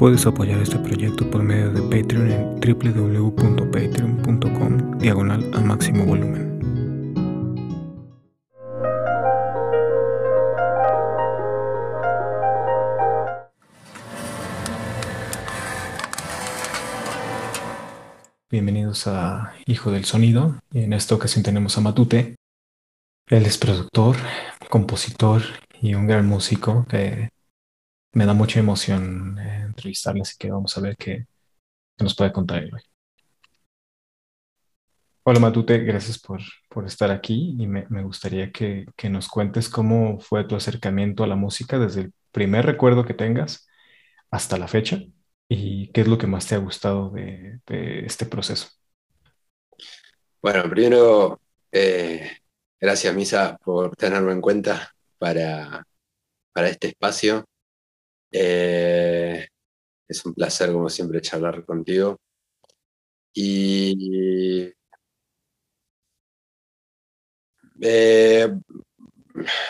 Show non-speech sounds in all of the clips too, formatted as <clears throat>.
Puedes apoyar este proyecto por medio de Patreon en www.patreon.com diagonal a máximo volumen. Bienvenidos a Hijo del Sonido. En esta ocasión tenemos a Matute. Él es productor, compositor y un gran músico que me da mucha emoción eh, entrevistarle, así que vamos a ver qué, nos puede contar hoy. Hola Matute, gracias por, por estar aquí y me, me gustaría que, que nos cuentes cómo fue tu acercamiento a la música desde el primer recuerdo que tengas hasta la fecha y qué es lo que más te ha gustado de, de este proceso. Bueno, primero, eh, gracias Misa por tenerme en cuenta para, para este espacio. Eh, es un placer, como siempre, charlar contigo. Y eh,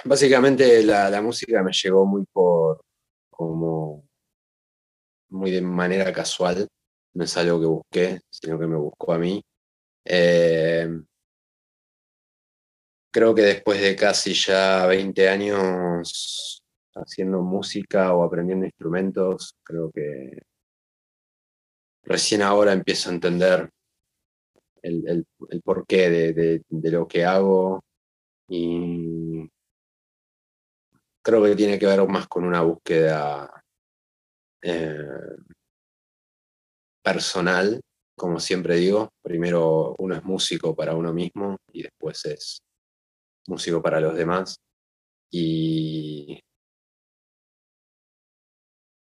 básicamente la, música me llegó muy por como muy de manera casual, no es algo que busqué, sino que me buscó a mí. Eh, creo que después de casi ya 20 años haciendo música o aprendiendo instrumentos, creo que recién ahora empiezo a entender el, el, porqué de, de, de, lo que hago y creo que tiene que ver más con una búsqueda eh, personal, como siempre digo. Primero uno es músico para uno mismo y después es músico para los demás. Y,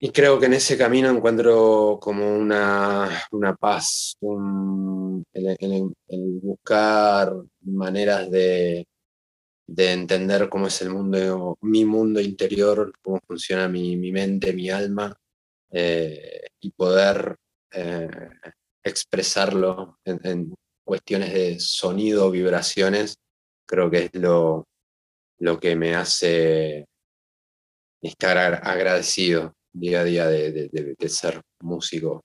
y creo que en ese camino encuentro como una, una paz, un, el, buscar maneras de, de entender cómo es el mundo, mi mundo interior, cómo funciona mi, mi mente, mi alma, eh, y poder eh, expresarlo en, en, cuestiones de sonido, vibraciones, creo que es lo, lo que me hace estar agradecido día a día de, de, de ser músico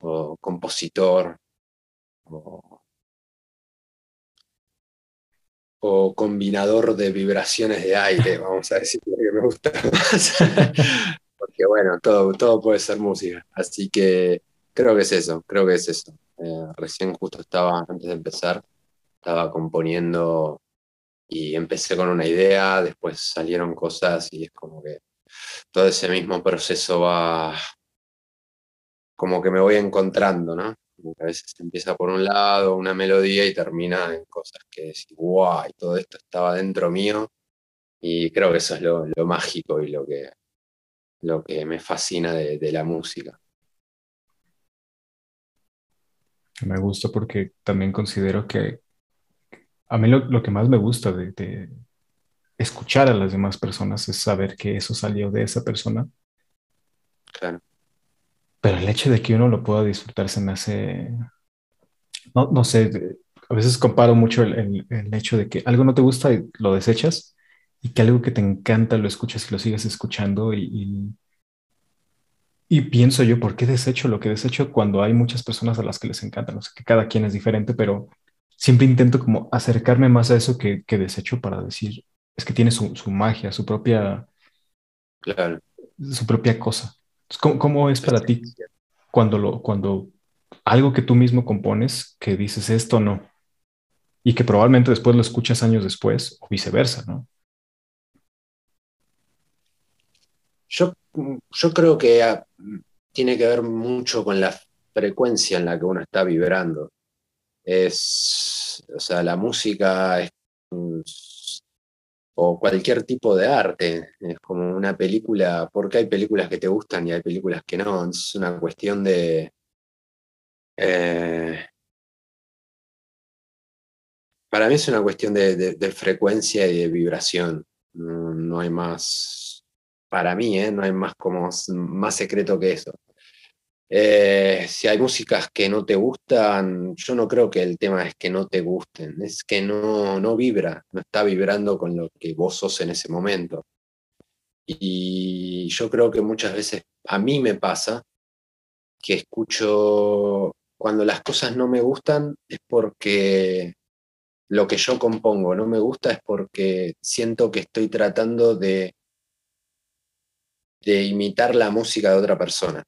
o compositor o, o, combinador de vibraciones de aire, <laughs> vamos a decir, que me gusta más. <laughs> porque bueno, todo, todo puede ser música. Así que creo que es eso, creo que es eso. Eh, recién justo estaba, antes de empezar, estaba componiendo y empecé con una idea, después salieron cosas y es como que todo ese mismo proceso va, como que me voy encontrando, ¿no? A veces empieza por un lado una melodía y termina en cosas que decís, guau, y todo esto estaba dentro mío. Y creo que eso es lo, mágico y lo que, lo que me fascina de, de, la música. Me gusta porque también considero que a mí lo, lo que más me gusta de, de, escuchar a las demás personas es saber que eso salió de esa persona. Claro. Pero el hecho de que uno lo pueda disfrutar se me hace, no, no sé, a veces comparo mucho el, el, el hecho de que algo no te gusta y lo desechas y que algo que te encanta lo escuchas y lo sigues escuchando y, y, y, pienso yo, ¿por qué desecho lo que desecho cuando hay muchas personas a las que les encanta? No sé, que cada quien es diferente, pero siempre intento como acercarme más a eso que, que desecho para decir, es que tiene su, su magia, su propia, claro. su propia cosa. ¿Cómo, ¿Cómo, es para ti cuando, lo, cuando algo que tú mismo compones, que dices esto no, y que probablemente después lo escuchas años después o viceversa, ¿no? Yo, yo creo que a, tiene que ver mucho con la frecuencia en la que uno está vibrando. Es, o sea, la música es, o cualquier tipo de arte, es como una película, porque hay películas que te gustan y hay películas que no, es una cuestión de... Eh, para mí es una cuestión de, de, frecuencia y de vibración, no, no hay más para mí, ¿eh? no hay más, como, más secreto que eso. Eh, si hay músicas que no te gustan, yo no creo que el tema es que no te gusten, es que no, no vibra, no está vibrando con lo que vos sos en ese momento. Y yo creo que muchas veces a mí me pasa que escucho cuando las cosas no me gustan es porque lo que yo compongo no me gusta es porque siento que estoy tratando de, de imitar la música de otra persona,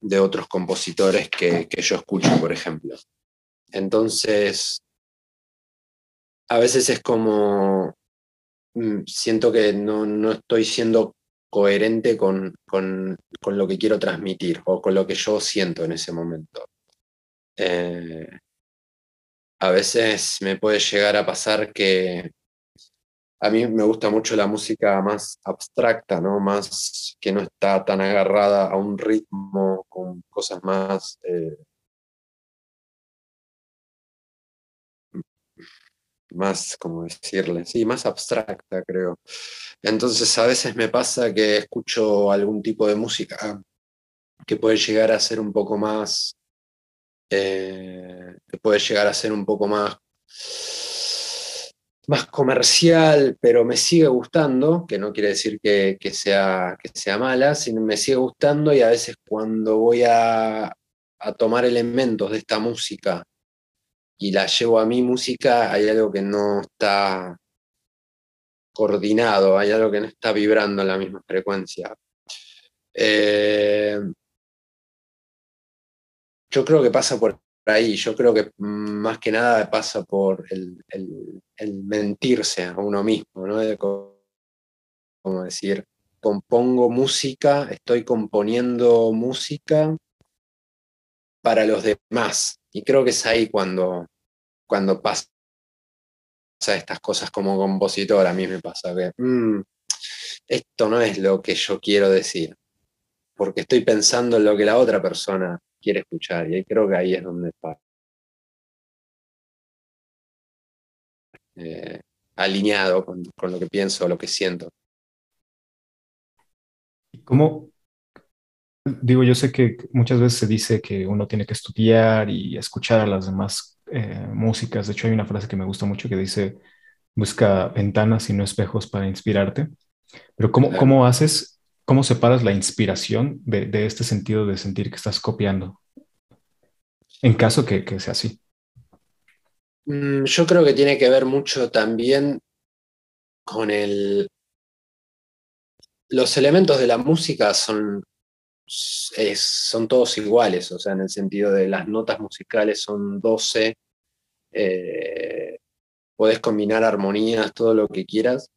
de otros compositores que, que yo escucho, por ejemplo. Entonces, a veces es como, mm, siento que no, no estoy siendo coherente con, con, con, lo que quiero transmitir o con lo que yo siento en ese momento. Eh, a veces me puede llegar a pasar que a mí me gusta mucho la música más abstracta, ¿no? Más que no está tan agarrada a un ritmo, con cosas más eh, más, como decirle, sí, más abstracta, creo. Entonces a veces me pasa que escucho algún tipo de música que puede llegar a ser un poco más, eh, que puede llegar a ser un poco más, más comercial, pero me sigue gustando, que no quiere decir que, sea, que sea mala, sino me sigue gustando y a veces cuando voy a, a tomar elementos de esta música y la llevo a mi música, hay algo que no está coordinado, hay algo que no está vibrando en la misma frecuencia. Eh, yo creo que pasa por ahí, yo creo que más que nada pasa por el, mentirse a uno mismo, ¿no? como decir, compongo música, estoy componiendo música para los demás. Y creo que es ahí cuando, cuando pasa estas cosas como compositor, a mí me pasa que mm, esto no es lo que yo quiero decir, porque estoy pensando en lo que la otra persona quiere escuchar, y ahí creo que ahí es donde está. Eh, alineado con, con, lo que pienso, lo que siento. ¿Cómo, digo, yo sé que muchas veces se dice que uno tiene que estudiar y escuchar a las demás eh, músicas. De hecho, hay una frase que me gusta mucho que dice, busca ventanas y no espejos para inspirarte. Pero ¿cómo, cómo haces, cómo separas la inspiración de, este sentido de sentir que estás copiando? En caso que, que sea así. Mm, yo creo que tiene que ver mucho también con el... Los elementos de la música son son todos iguales, o sea, en el sentido de las notas musicales son 12, eh, podés combinar armonías, todo lo que quieras,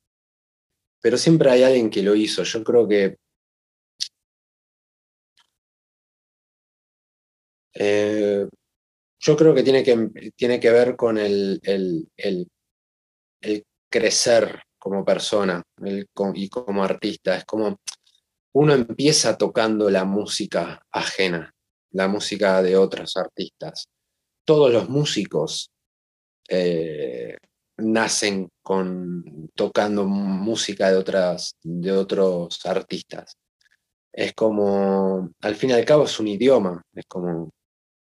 pero siempre hay alguien que lo hizo. Yo creo que eh, yo creo que tiene que, tiene que ver con el, el, el, crecer como persona y como artista. Es como uno empieza tocando la música ajena, la música de otros artistas. Todos los músicos eh, nacen con, tocando música de, otras, de otros artistas. Es como, al fin y al cabo es un idioma, es como,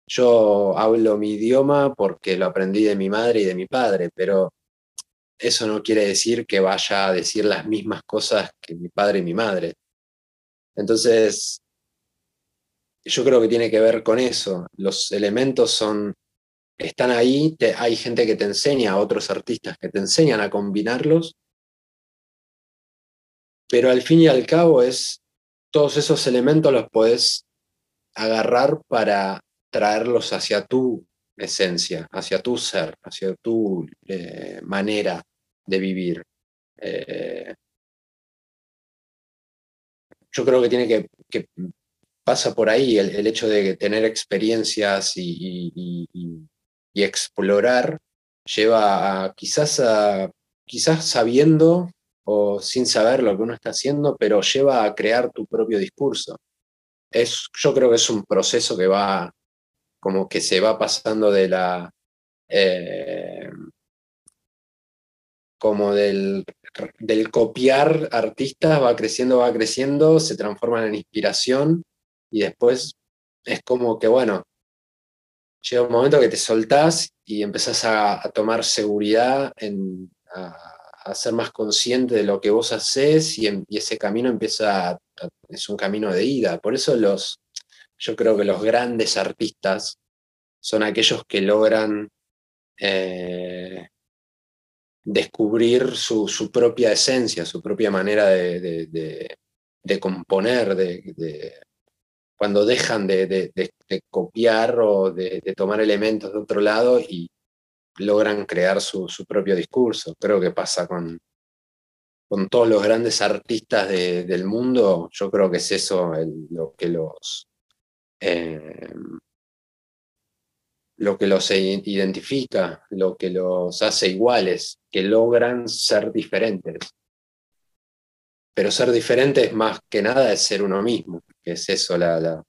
yo hablo mi idioma porque lo aprendí de mi madre y de mi padre, pero eso no quiere decir que vaya a decir las mismas cosas que mi padre y mi madre. Entonces, yo creo que tiene que ver con eso. Los elementos son, están ahí, hay gente que te enseña, otros artistas que te enseñan a combinarlos, pero al fin y al cabo es, todos esos elementos los puedes agarrar para traerlos hacia tu esencia, hacia tu ser, hacia tu eh, manera de vivir. Eh, yo creo que tiene que, que pasa por ahí el, hecho de tener experiencias y, explorar lleva a quizás a quizás sabiendo o sin saber lo que uno está haciendo, pero lleva a crear tu propio discurso. Es, yo creo que es un proceso que va como que se va pasando de la eh, como del del copiar artistas va creciendo, va creciendo, se transforman en inspiración y después es como que, bueno, llega un momento que te soltás y empezás a, tomar seguridad, en, a, ser más consciente de lo que vos haces y, ese camino empieza, es un camino de ida. Por eso los, yo creo que los grandes artistas son aquellos que logran eh, descubrir su, propia esencia, su propia manera de, componer, de, cuando dejan de, copiar o de, tomar elementos de otro lado y logran crear su, propio discurso. Creo que pasa con, con todos los grandes artistas del mundo, yo creo que es eso lo que los... Eh, lo que los identifica, lo que los hace iguales, que logran ser diferentes. Pero ser diferentes más que nada es ser uno mismo, que es eso la, la,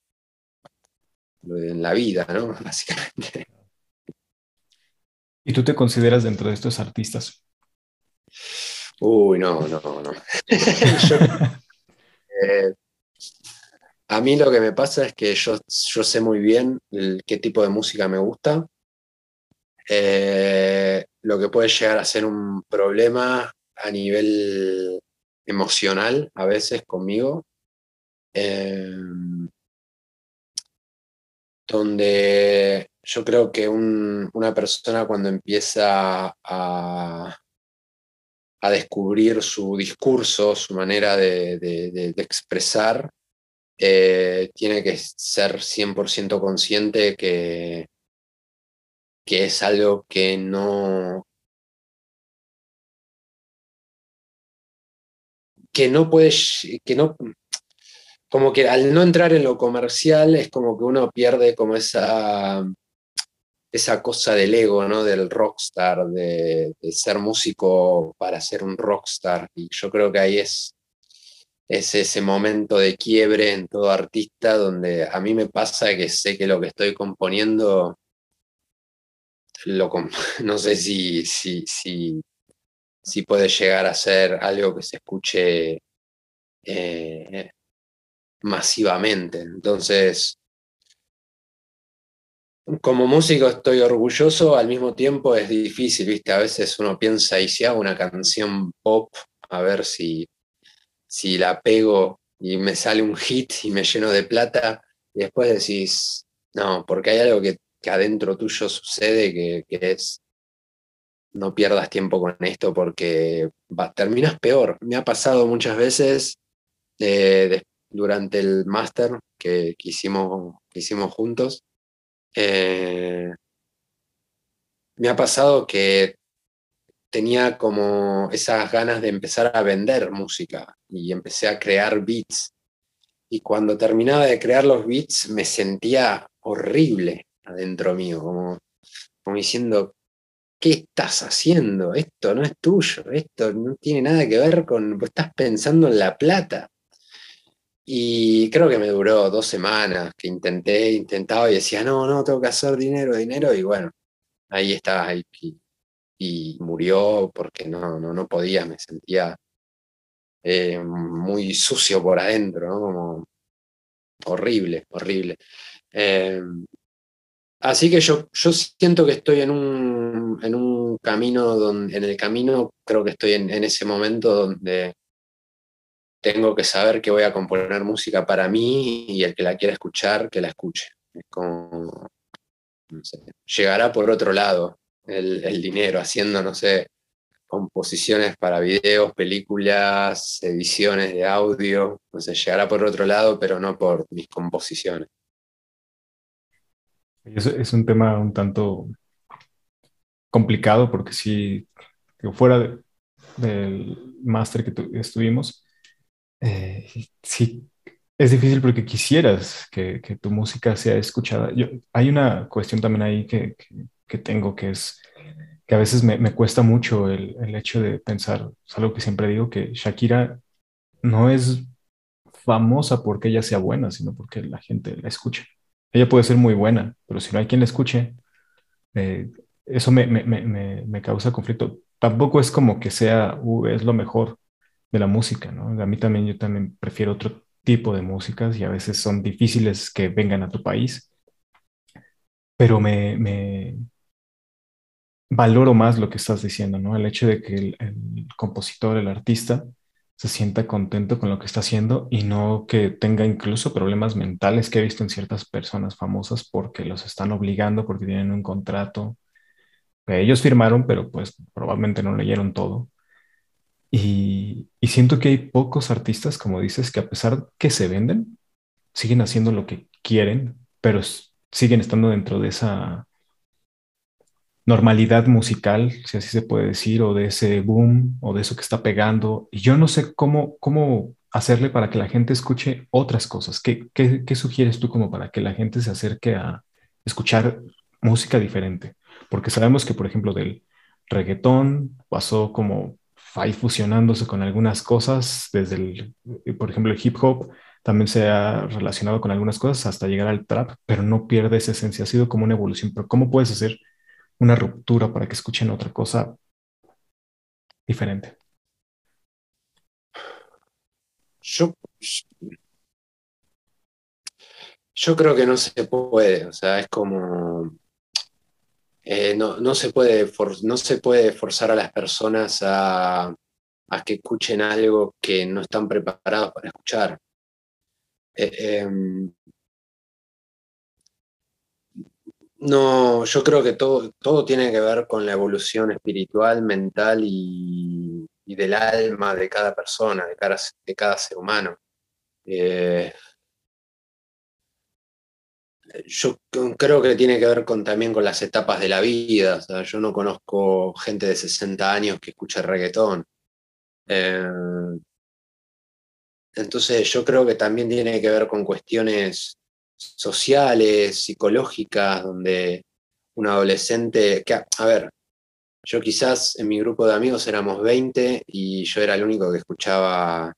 en la vida, ¿no? <laughs> Básicamente. ¿Y tú te consideras dentro de estos artistas? Uy, no, no, no. <laughs> <laughs> Eh, a mí lo que me pasa es que yo, yo sé muy bien qué tipo de música me gusta. Eh, lo que puede llegar a ser un problema a nivel emocional a veces conmigo. Eh, donde yo creo que una persona cuando empieza a, a, descubrir su discurso, su manera de expresar, eh, tiene que ser 100% consciente que, que es algo que no, que no puede, que no, como que al no entrar en lo comercial es como que uno pierde como esa, esa cosa del ego, ¿no? Del rockstar, de, de ser músico para ser un rockstar. Y yo creo que ahí es es ese momento de quiebre en todo artista donde a mí me pasa que sé que lo que estoy componiendo, lo, <laughs> no sé si, si, si, si, puede llegar a ser algo que se escuche eh, masivamente. Entonces, como músico estoy orgulloso, al mismo tiempo es difícil, ¿viste? A veces uno piensa, y si hago una canción pop, a ver si si la pego y me sale un hit y me lleno de plata, y después decís, no, porque hay algo que, adentro tuyo sucede que, es, no pierdas tiempo con esto porque terminas peor. Me ha pasado muchas veces eh, durante el máster que, hicimos, hicimos juntos. Eh, me ha pasado que tenía como esas ganas de empezar a vender música y empecé a crear beats. Y cuando terminaba de crear los beats me sentía horrible adentro mío, como, diciendo, ¿qué estás haciendo? Esto no es tuyo, esto no tiene nada que ver con, estás pensando en la plata. Y creo que me duró dos semanas que intenté, intentaba y decía, no, no, tengo que hacer dinero, dinero, y bueno, ahí estaba, y murió porque no, no, no podía, me sentía eh, muy sucio por adentro, Como horrible, horrible. Eh, así que yo, yo siento que estoy en un, en un camino donde, en el camino creo que estoy en, ese momento donde tengo que saber que voy a componer música para mí y el que la quiera escuchar, que la escuche. Es como, llegará por otro lado, el, dinero, haciendo, no sé, composiciones para videos, películas, ediciones de audio, no sé, llegará por otro lado, pero no por mis composiciones. Es, es un tema un tanto complicado porque si fuera del máster que estuvimos, eh, sí es difícil porque quisieras que, tu música sea escuchada. Yo, hay una cuestión también ahí que tengo, que es que a veces me, cuesta mucho el, el, hecho de pensar, es algo que siempre digo, que Shakira no es famosa porque ella sea buena, sino porque la gente la escucha. Ella puede ser muy buena, pero si no hay quien la escuche, eh, eso me, me, me, causa conflicto. Tampoco es como que sea, uh, es lo mejor de la música, ¿no? A mí también, yo también prefiero otro tipo de músicas y a veces son difíciles que vengan a tu país, pero me, valoro más lo que estás diciendo, ¿no? El hecho de que el, compositor, el artista, se sienta contento con lo que está haciendo y no que tenga incluso problemas mentales que he visto en ciertas personas famosas porque los están obligando, porque tienen un contrato que ellos firmaron, pero pues probablemente no leyeron todo. Y, y siento que hay pocos artistas, como dices, que a pesar que se venden, siguen haciendo lo que quieren, pero siguen estando dentro de esa normalidad musical, si así se puede decir, o de ese boom, o de eso que está pegando. Y yo no sé cómo, cómo hacerle para que la gente escuche otras cosas. ¿Qué, qué, sugieres tú como para que la gente se acerque a escuchar música diferente? Porque sabemos que, por ejemplo, del reggaetón pasó como ahí fusionándose con algunas cosas, desde el, por ejemplo, el hip hop también se ha relacionado con algunas cosas hasta llegar al trap, pero no pierde esa esencia, ha sido como una evolución. Pero ¿cómo puedes hacer una ruptura para que escuchen otra cosa diferente. Yo, creo que no se puede, o sea, es como... Eh, no, se puede no se puede forzar a las personas a, a, que escuchen algo que no están preparados para escuchar. Eh, em, No, yo creo que todo, todo tiene que ver con la evolución espiritual, mental y, del alma de cada persona, de cada, de cada ser humano. Eh, yo creo que tiene que ver también con las etapas de la vida. yo no conozco gente de 60 años que escuche reggaetón. Eh, entonces yo creo que también tiene que ver con cuestiones sociales, psicológicas, donde un adolescente, que, a ver, yo quizás en mi grupo de amigos éramos 20 y yo era el único que escuchaba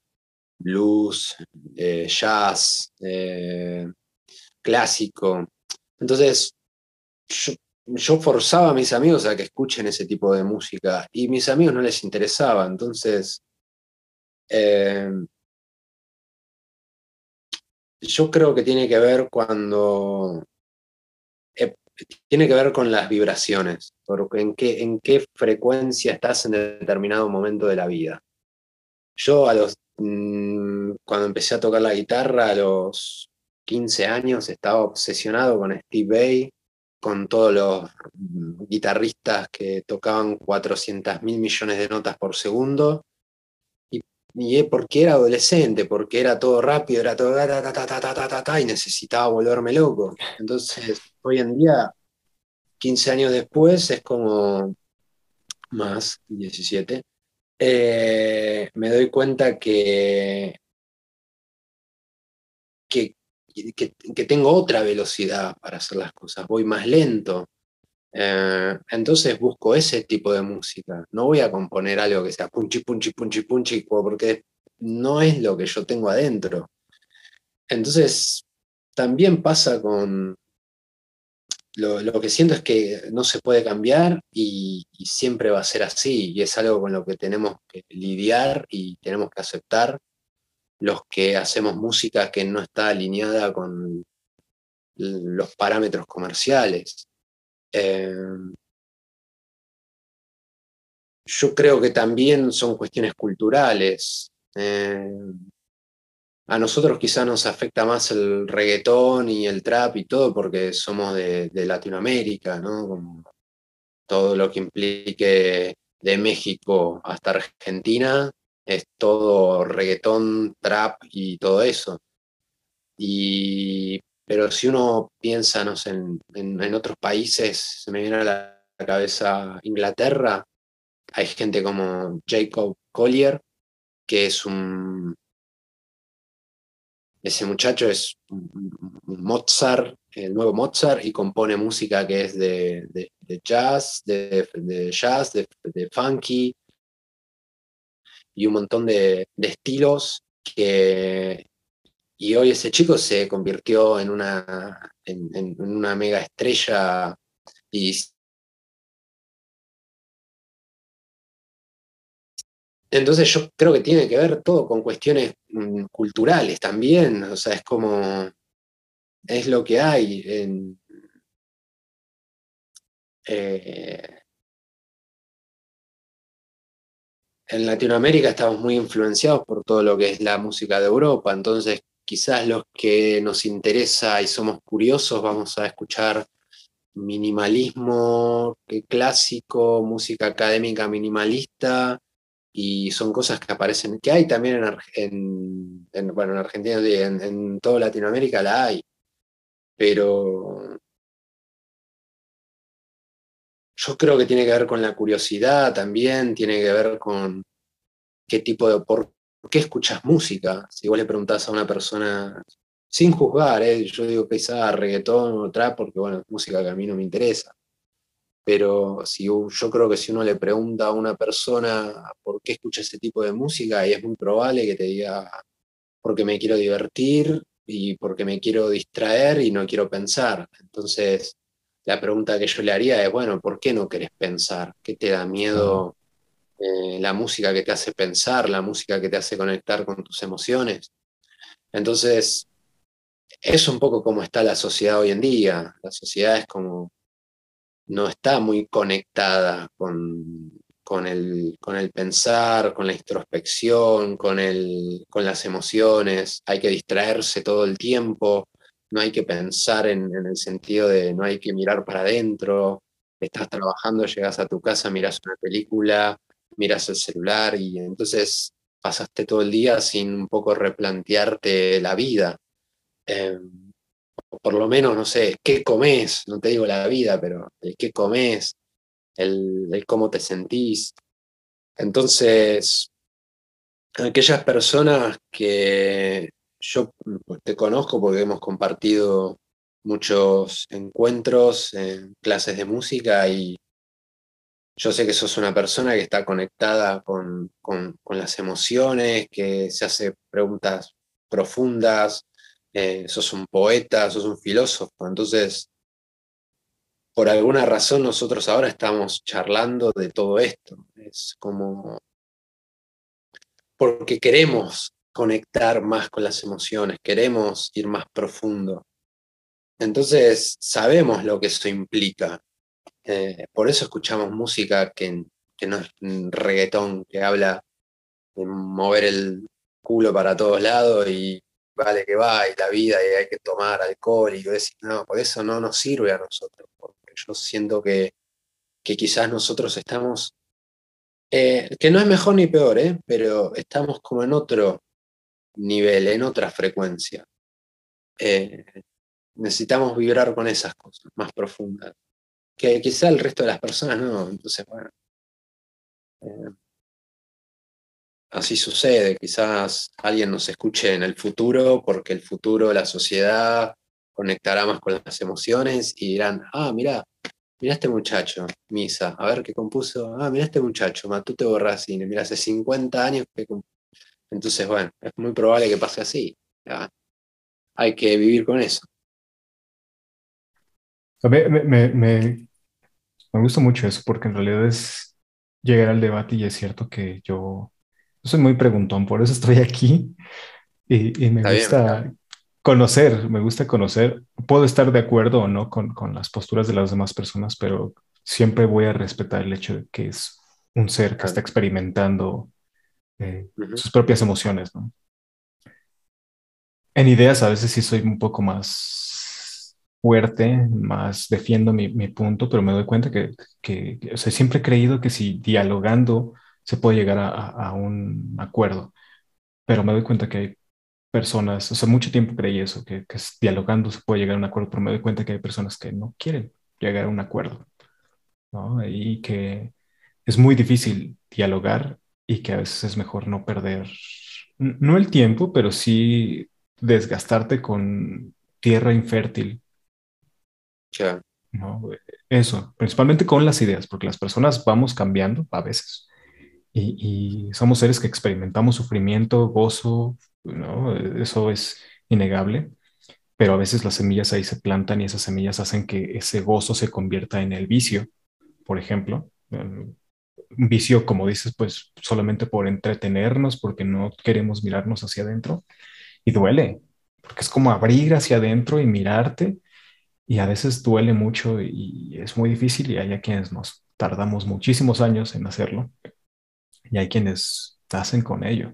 blues, eh, jazz, eh, clásico. Entonces, yo, forzaba a mis amigos a que escuchen ese tipo de música y mis amigos no les interesaba. Entonces, eh, yo creo que tiene que ver cuando... Eh, tiene que ver con las vibraciones, porque en qué, en qué frecuencia estás en determinado momento de la vida. Yo a los, mm, cuando empecé a tocar la guitarra a los 15 años estaba obsesionado con Steve Vai, con todos los guitarristas que tocaban 400 mil millones de notas por segundo y porque era adolescente, porque era todo rápido, era todo y necesitaba volverme loco. Entonces, hoy en día, 15 años después, es como más, 17, eh, me doy cuenta que, que, que tengo otra velocidad para hacer las cosas, voy más lento. Eh, entonces busco ese tipo de música. No voy a componer algo que sea punchi, punchi, punchi, punchi, porque no es lo que yo tengo adentro. Entonces, también pasa con... Lo, que siento es que no se puede cambiar y, siempre va a ser así. Y es algo con lo que tenemos que lidiar y tenemos que aceptar los que hacemos música que no está alineada con los parámetros comerciales. Em, yo creo que también son cuestiones culturales. Em, a nosotros quizá nos afecta más el reggaetón y el trap y todo porque somos de, Latinoamérica, ¿no? todo lo que implique de México hasta Argentina es todo reggaetón, trap y todo eso. Y pero si uno piensa en, otros países, se me viene a la cabeza Inglaterra, hay gente como Jacob Collier, que es un... Ese muchacho es Mozart, el nuevo Mozart, y compone música que es de, jazz, de, jazz, de, funky, y un montón de, estilos que y hoy ese chico se convirtió en una, en, una mega estrella y Entonces yo creo que tiene que ver todo con cuestiones mm, culturales también, o sea, es como, es lo que hay. En, eh, en Latinoamérica estamos muy influenciados por todo lo que es la música de Europa, entonces quizás los que nos interesa y somos curiosos vamos a escuchar minimalismo clásico, música académica minimalista, y son cosas que aparecen, que hay también en, bueno, en Argentina, en, toda Latinoamérica la hay, pero yo creo que tiene que ver con la curiosidad también, tiene que ver con qué tipo de, por qué escuchas música. Si vos le preguntás a una persona, sin juzgar, ¿eh? yo digo quizá reggaetón o trap, porque bueno, es música que a mí no me interesa. Pero si, yo creo que si uno le pregunta a una persona por qué escucha ese tipo de música, y es muy probable que te diga, porque me quiero divertir y porque me quiero distraer y no quiero pensar. Entonces, la pregunta que yo le haría es, bueno, ¿por qué no querés pensar? ¿Qué te da miedo eh, la música que te hace pensar, la música que te hace conectar con tus emociones? Entonces, es un poco como está la sociedad hoy en día. La sociedad es como, no está muy conectada con, con, el, con el pensar, con la introspección, con, el, con las emociones. Hay que distraerse todo el tiempo no hay que pensar en, el sentido de no hay que mirar para adentro, estás trabajando, llegas a tu casa, miras una película, miras el celular y entonces pasaste todo el día sin un poco replantearte la vida. Em, por lo menos, no sé, qué comes, no te digo la vida, pero el qué comes, el, el cómo te sentís. Entonces, aquellas personas que yo pues, te conozco porque hemos compartido muchos encuentros en clases de música y yo sé que sos una persona que está conectada con, las emociones, que se hace preguntas profundas, eh, sos un poeta, sos un filósofo. Entonces, por alguna razón nosotros ahora estamos charlando de todo esto. Es como porque queremos conectar más con las emociones, queremos ir más profundo. Entonces sabemos lo que eso implica. Eh, por eso escuchamos música que, no es reggaetón, que habla de mover el culo para todos lados y vale que va, y la vida, y hay que tomar alcohol, y no, por eso no nos sirve a nosotros, porque yo siento que, que quizás nosotros estamos, eh, que no es mejor ni peor, eh, pero estamos como en otro, nivel, en otra frecuencia. Eh, necesitamos vibrar con esas cosas más profundas, que quizá el resto de las personas no. Entonces, bueno, eh, así sucede. Quizás alguien nos escuche en el futuro, porque el futuro, la sociedad conectará más con las emociones y dirán, ah, mira, mira este muchacho, Misa, a ver qué compuso, ah, mira este muchacho, Matute Borracine, mira, hace 50 años que entonces, bueno, es muy probable que pase así. Hay que vivir con eso. Me, gusta mucho eso porque en realidad es llegar al debate y es cierto que yo, soy muy preguntón, por eso estoy aquí y, me gusta conocer, me gusta conocer. Puedo estar de acuerdo o no con, con las posturas de las demás personas, pero siempre voy a respetar el hecho de que es un ser que está experimentando eh, sus propias emociones, ¿no? En ideas a veces sí soy un poco más fuerte, más defiendo mi, punto, pero me doy cuenta que, que siempre he creído que si dialogando se puede llegar a, un acuerdo, pero me doy cuenta que hay personas, o sea, mucho tiempo creí eso, que, que dialogando se puede llegar a un acuerdo, pero me doy cuenta que hay personas que no quieren llegar a un acuerdo, ¿no? Y que es muy difícil dialogar y que a veces es mejor no perder, no el tiempo, pero sí desgastarte con tierra infértil. Ya. ¿no? Eso, principalmente con las ideas, porque las personas vamos cambiando a veces y, somos seres que experimentamos sufrimiento, gozo, ¿no? Eso es innegable, pero a veces las semillas ahí se plantan y esas semillas hacen que ese gozo se convierta en el vicio, por ejemplo un vicio, como dices, pues solamente por entretenernos, porque no queremos mirarnos hacia adentro. Y duele, porque es como abrir hacia adentro y mirarte. Y a veces duele mucho y es muy difícil y hay a quienes nos tardamos muchísimos años en hacerlo. y hay quienes hacen con ello.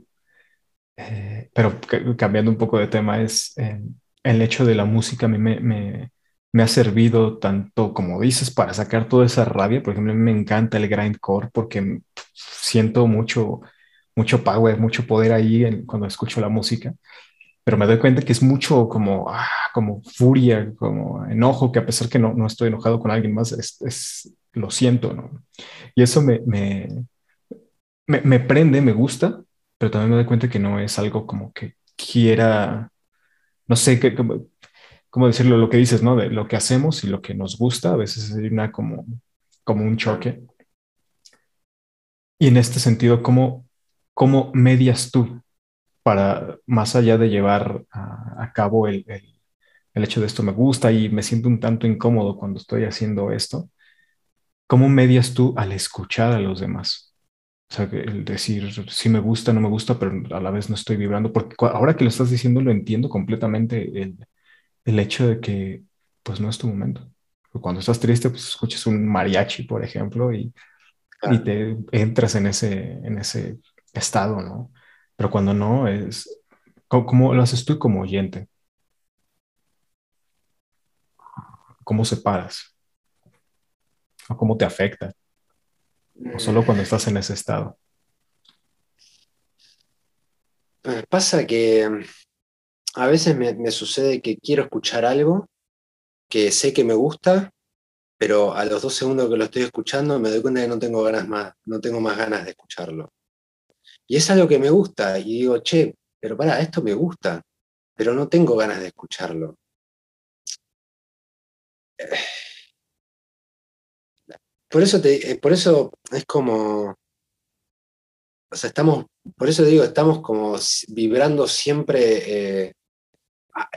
Eh, pero cambiando un poco de tema, es eh, el hecho de la música me, me, me, ha servido tanto, como dices, para sacar toda esa rabia. Por ejemplo, a mí me encanta el grindcore porque siento mucho, mucho power, mucho poder ahí cuando escucho la música. Pero me doy cuenta que es mucho como, ah, como furia, como enojo, que a pesar que no, no estoy enojado con alguien más, es, es lo siento, ¿no? Y eso me, me, me, me prende, me gusta, pero también me doy cuenta que no es algo como que quiera, no sé, qué cómo decirlo, lo que dices, ¿no? De lo que hacemos y lo que nos gusta, a veces hay una como, como un choque. Y en este sentido, ¿cómo, cómo medias tú para, más allá de llevar a, cabo el, el, el, hecho de esto me gusta y me siento un tanto incómodo cuando estoy haciendo esto, ¿cómo medias tú al escuchar a los demás? O sea, el decir si me gusta, no me gusta, pero a la vez no estoy vibrando, porque ahora que lo estás diciendo lo entiendo completamente el, el hecho de que pues no es tu momento. Cuando estás triste, pues escuchas un mariachi, por ejemplo, y, y te entras en ese, en ese estado, ¿no? Pero cuando no, es como lo haces tú como oyente. ¿Cómo separas? ¿O cómo te afecta? o solo cuando estás en ese estado? Eh, pasa que mm, a veces me, sucede que quiero escuchar algo que sé que me gusta, pero a los dos segundos que lo estoy escuchando me doy cuenta que no tengo ganas más, no tengo más ganas de escucharlo. Y es algo que me gusta y digo, che, pero para, esto me gusta, pero no tengo ganas de escucharlo. <sighs> Por eso, te, eh, por eso es como, o sea, estamos, por eso digo, estamos como vibrando siempre eh,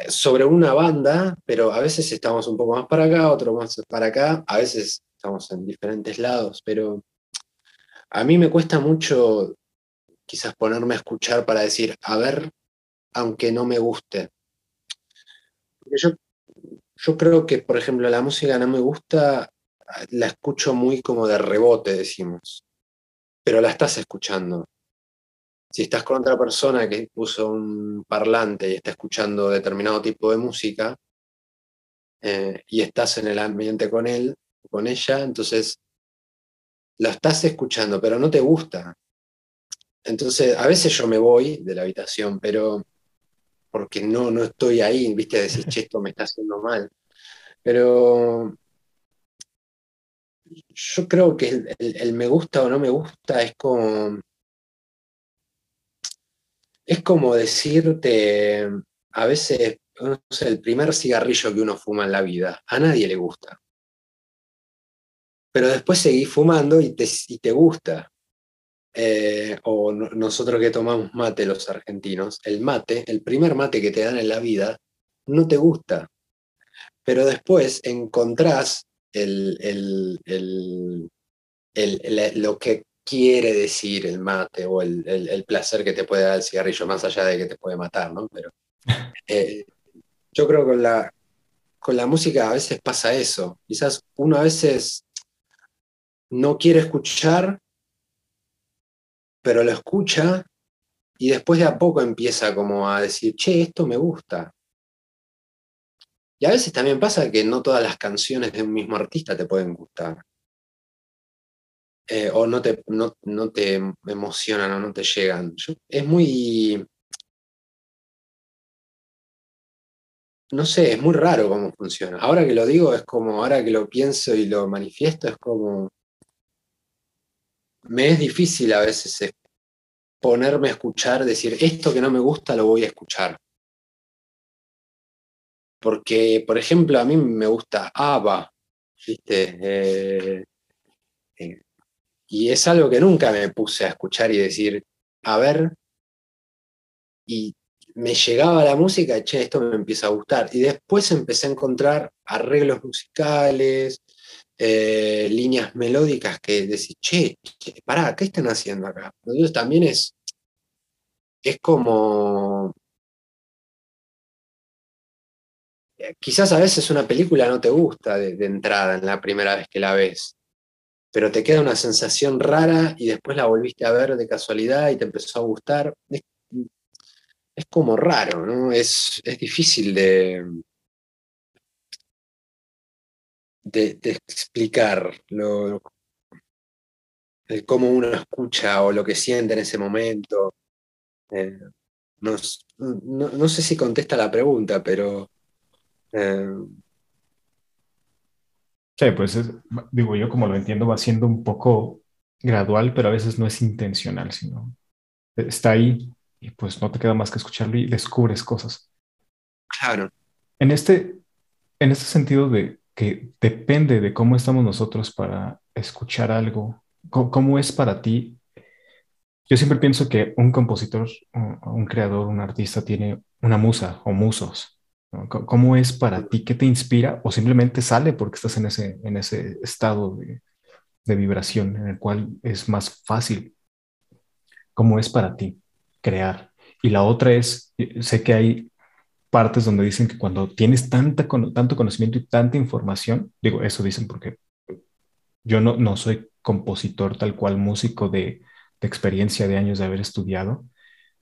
sobre una banda, pero a veces estamos un poco más para acá, otro más para acá, a veces estamos en diferentes lados, pero a mí me cuesta mucho quizás ponerme a escuchar para decir, a ver, aunque no me guste. yo, yo creo que, por ejemplo, la música no me gusta la escucho muy como de rebote, decimos, pero la estás escuchando. Si estás con otra persona que puso un parlante y está escuchando determinado tipo de música eh, y estás en el ambiente con él, con ella, entonces lo estás escuchando, pero no te gusta. Entonces, a veces yo me voy de la habitación, pero porque no, no estoy ahí, viste, decir, che, esto me está haciendo mal. Pero yo creo que el, me gusta o no me gusta es como. Es como decirte, a veces, el primer cigarrillo que uno fuma en la vida, a nadie le gusta. Pero después seguís fumando y te, te gusta. Eh, o nosotros que tomamos mate, los argentinos, el mate, el primer mate que te dan en la vida, no te gusta. Pero después encontrás el, lo que quiere decir el mate o el, placer que te puede dar el cigarrillo, más allá de que te puede matar, ¿no? Pero <laughs> eh, yo creo que con la, con la música a veces pasa eso. Quizás uno a veces no quiere escuchar, pero lo escucha y después de a poco empieza como a decir, che, esto me gusta. Y a veces también pasa que no todas las canciones de un mismo artista te pueden gustar. Eh, o no te, no, te emocionan o no te llegan. es muy... No sé, es muy raro cómo funciona. Ahora que lo digo, es como, ahora que lo pienso y lo manifiesto, es como... Me es difícil a veces ponerme a escuchar, decir, esto que no me gusta lo voy a escuchar. Porque, por ejemplo, a mí me gusta ABBA, ¿viste? Eh, eh, y es algo que nunca me puse a escuchar y decir, a ver, y me llegaba la música, che, esto me empieza a gustar. Y después empecé a encontrar arreglos musicales, eh, líneas melódicas que decís, che, che, pará, ¿qué están haciendo acá? Entonces también es, es como quizás a veces una película no te gusta de, entrada en la primera vez que la ves. pero te queda una sensación rara y después la volviste a ver de casualidad y te empezó a gustar. Es, como raro, ¿no? Es, difícil de, de, explicar lo, cómo uno escucha o lo que siente en ese momento. Eh, no, sé si contesta la pregunta, pero... Eh, Sí, pues digo yo como lo entiendo va siendo un poco gradual, pero a veces no es intencional, sino está ahí y pues no te queda más que escucharlo y descubres cosas. Claro. En este, en este sentido de que depende de cómo estamos nosotros para escuchar algo, cómo, es para ti. Yo siempre pienso que un compositor, un creador, un artista tiene una musa o musos ¿Cómo es para ti? ¿Qué te inspira? ¿O simplemente sale porque estás en ese, en ese estado de, de vibración en el cual es más fácil? ¿Cómo es para ti crear? Y la otra es, eh, sé que hay partes donde dicen que cuando tienes tanta, tanto conocimiento y tanta información, digo, eso dicen porque yo no, no soy compositor tal cual músico de, experiencia de años de haber estudiado,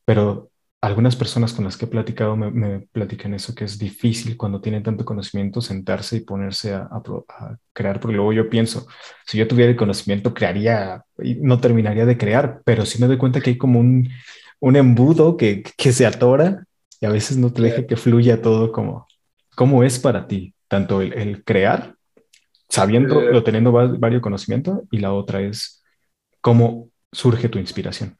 pero algunas personas con las que he platicado me, platican eso, que es difícil cuando tienen tanto conocimiento sentarse y ponerse a, crear, porque luego yo pienso, si yo tuviera el conocimiento, crearía y no terminaría de crear, pero sí me doy cuenta que hay como un, un embudo que, que, se atora y a veces no te deja que fluya todo como, como es para ti, tanto el, crear, sabiendo o teniendo varios conocimientos, y la otra es cómo surge tu inspiración.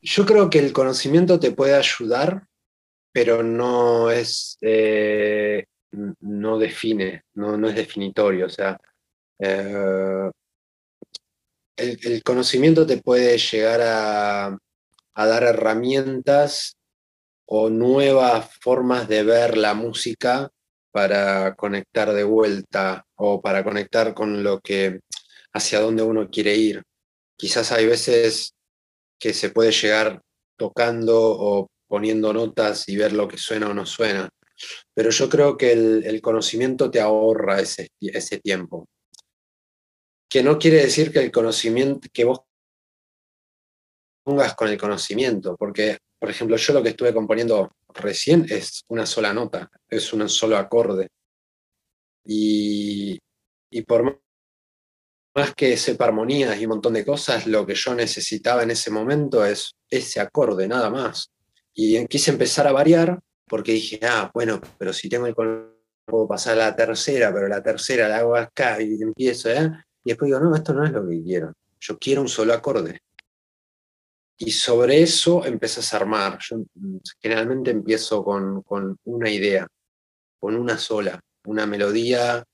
Yo creo que el conocimiento te puede ayudar, pero no es, eh, no define, no, es definitorio. O sea, eh, el, conocimiento te puede llegar a, a dar herramientas o nuevas formas de ver la música para conectar de vuelta o para conectar con lo que hacia dónde uno quiere ir. Quizás hay veces que se puede llegar tocando o poniendo notas y ver lo que suena o no suena. Pero yo creo que el, conocimiento te ahorra ese, ese tiempo. Que no quiere decir que el conocimiento, que vos pongas con el conocimiento, porque, por ejemplo, yo lo que estuve componiendo recién es una sola nota, es un solo acorde. Y, y por más que sepa armonías y un montón de cosas, lo que yo necesitaba en ese momento es ese acorde, nada más. Y quise empezar a variar porque dije, ah, bueno, pero si tengo el puedo pasar a la tercera, pero la tercera la hago acá y empiezo, ¿eh? Y después digo, no, esto no es lo que quiero. Yo quiero un solo acorde. Y sobre eso empiezas a armar. Yo generalmente empiezo con, con una idea, con una sola, una melodía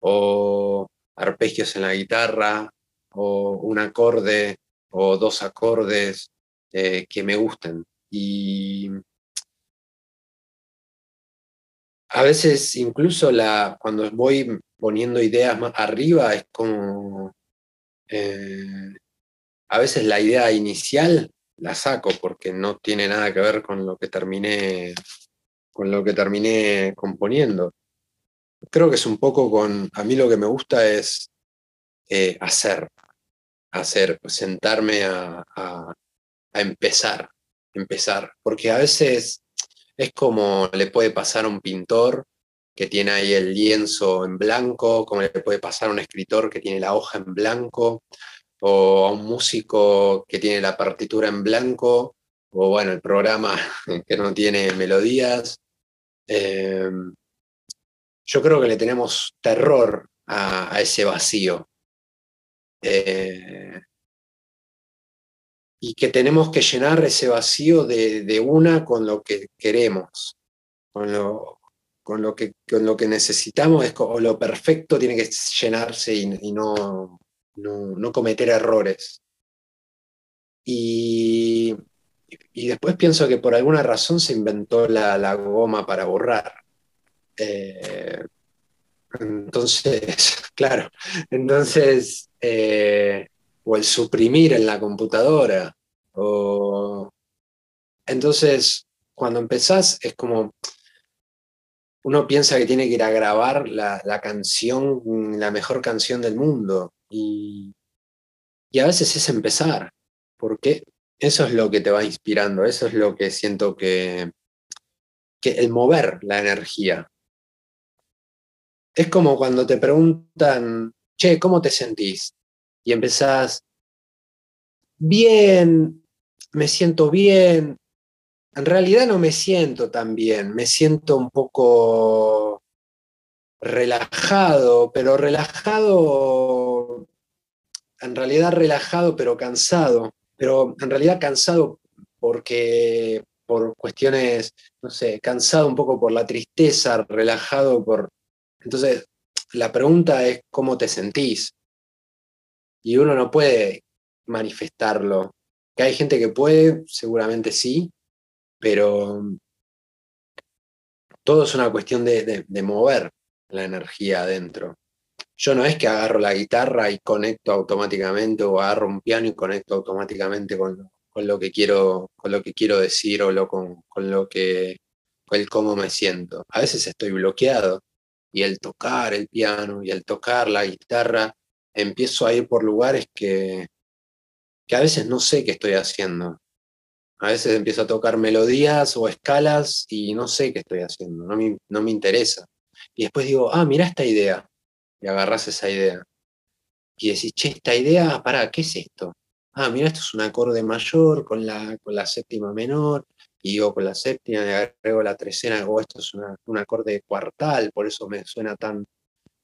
o arpegios en la guitarra o un acorde o dos acordes eh, que me gusten. Y a veces incluso la, cuando voy poniendo ideas más arriba es como... Eh, a veces la idea inicial la saco porque no tiene nada que ver con lo que terminé con lo que terminé componiendo. Creo que es un poco con, a mí lo que me gusta es eh, hacer, hacer, sentarme a, empezar, empezar, porque a veces es como le puede pasar a un pintor que tiene ahí el lienzo en blanco, como le puede pasar a un escritor que tiene la hoja en blanco, o a un músico que tiene la partitura en blanco, o bueno, el programa <laughs> que no tiene melodías. Eh, yo creo que le tenemos terror a, ese vacío. Eh, y que tenemos que llenar ese vacío de, una con lo que queremos, con lo, con lo, que, con lo que necesitamos, es, o lo perfecto tiene que llenarse y, no, no, cometer errores. Y, y, después pienso que por alguna razón se inventó la, la goma para borrar. Eh, entonces, <laughs> claro, entonces, eh, o el suprimir en la computadora, o... Entonces, cuando empezás es como, uno piensa que tiene que ir a grabar la, canción, la mejor canción del mundo. Y, y a veces es empezar, porque eso es lo que te va inspirando, eso es lo que siento que, que el mover la energía. Es como cuando te preguntan, che, ¿cómo te sentís? Y empezás, bien, me siento bien, en realidad no me siento tan bien, me siento un poco relajado, pero relajado, en realidad relajado pero cansado, pero en realidad cansado porque por cuestiones, no sé, cansado un poco por la tristeza, relajado por... Entonces, la pregunta es cómo te sentís. Y uno no puede manifestarlo. Que hay gente que puede, seguramente sí, pero todo es una cuestión de, mover la energía adentro. Yo no es que agarro la guitarra y conecto automáticamente o agarro un piano y conecto automáticamente con, lo, que quiero, con lo que quiero decir o lo, con, lo que, con el cómo me siento. A veces estoy bloqueado y el tocar el piano y el tocar la guitarra, empiezo a ir por lugares que, que a veces no sé qué estoy haciendo. A veces empiezo a tocar melodías o escalas y no sé qué estoy haciendo, no me, no me interesa. Y después digo, ah, mira esta idea. Y agarras esa idea. Y decís, che, esta idea, para, ¿qué es esto? Ah, mira, esto es un acorde mayor con la, con la séptima menor. Y digo, con la séptima le agrego la trecena, o esto es un acorde cuartal, por eso me suena tan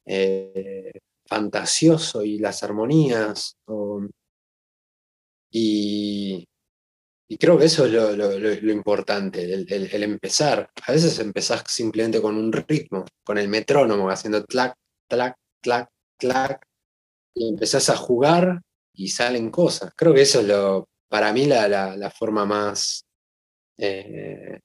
eh, fantasioso y las armonías. y, y creo que eso es lo, importante, el, empezar. A veces empezás simplemente con un ritmo, con el metrónomo, haciendo tlac, tlac, tlac, tlac, y empezás a jugar y salen cosas. Creo que eso es lo, para mí la, forma más, eh,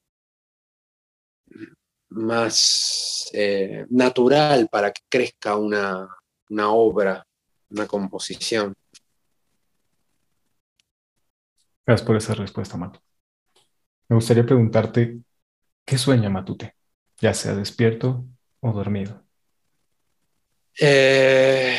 más eh, natural para que crezca una, una obra, una composición. Gracias por esa respuesta, Matu. Me gustaría preguntarte, ¿qué sueña Matute? Ya sea despierto o dormido. Eh,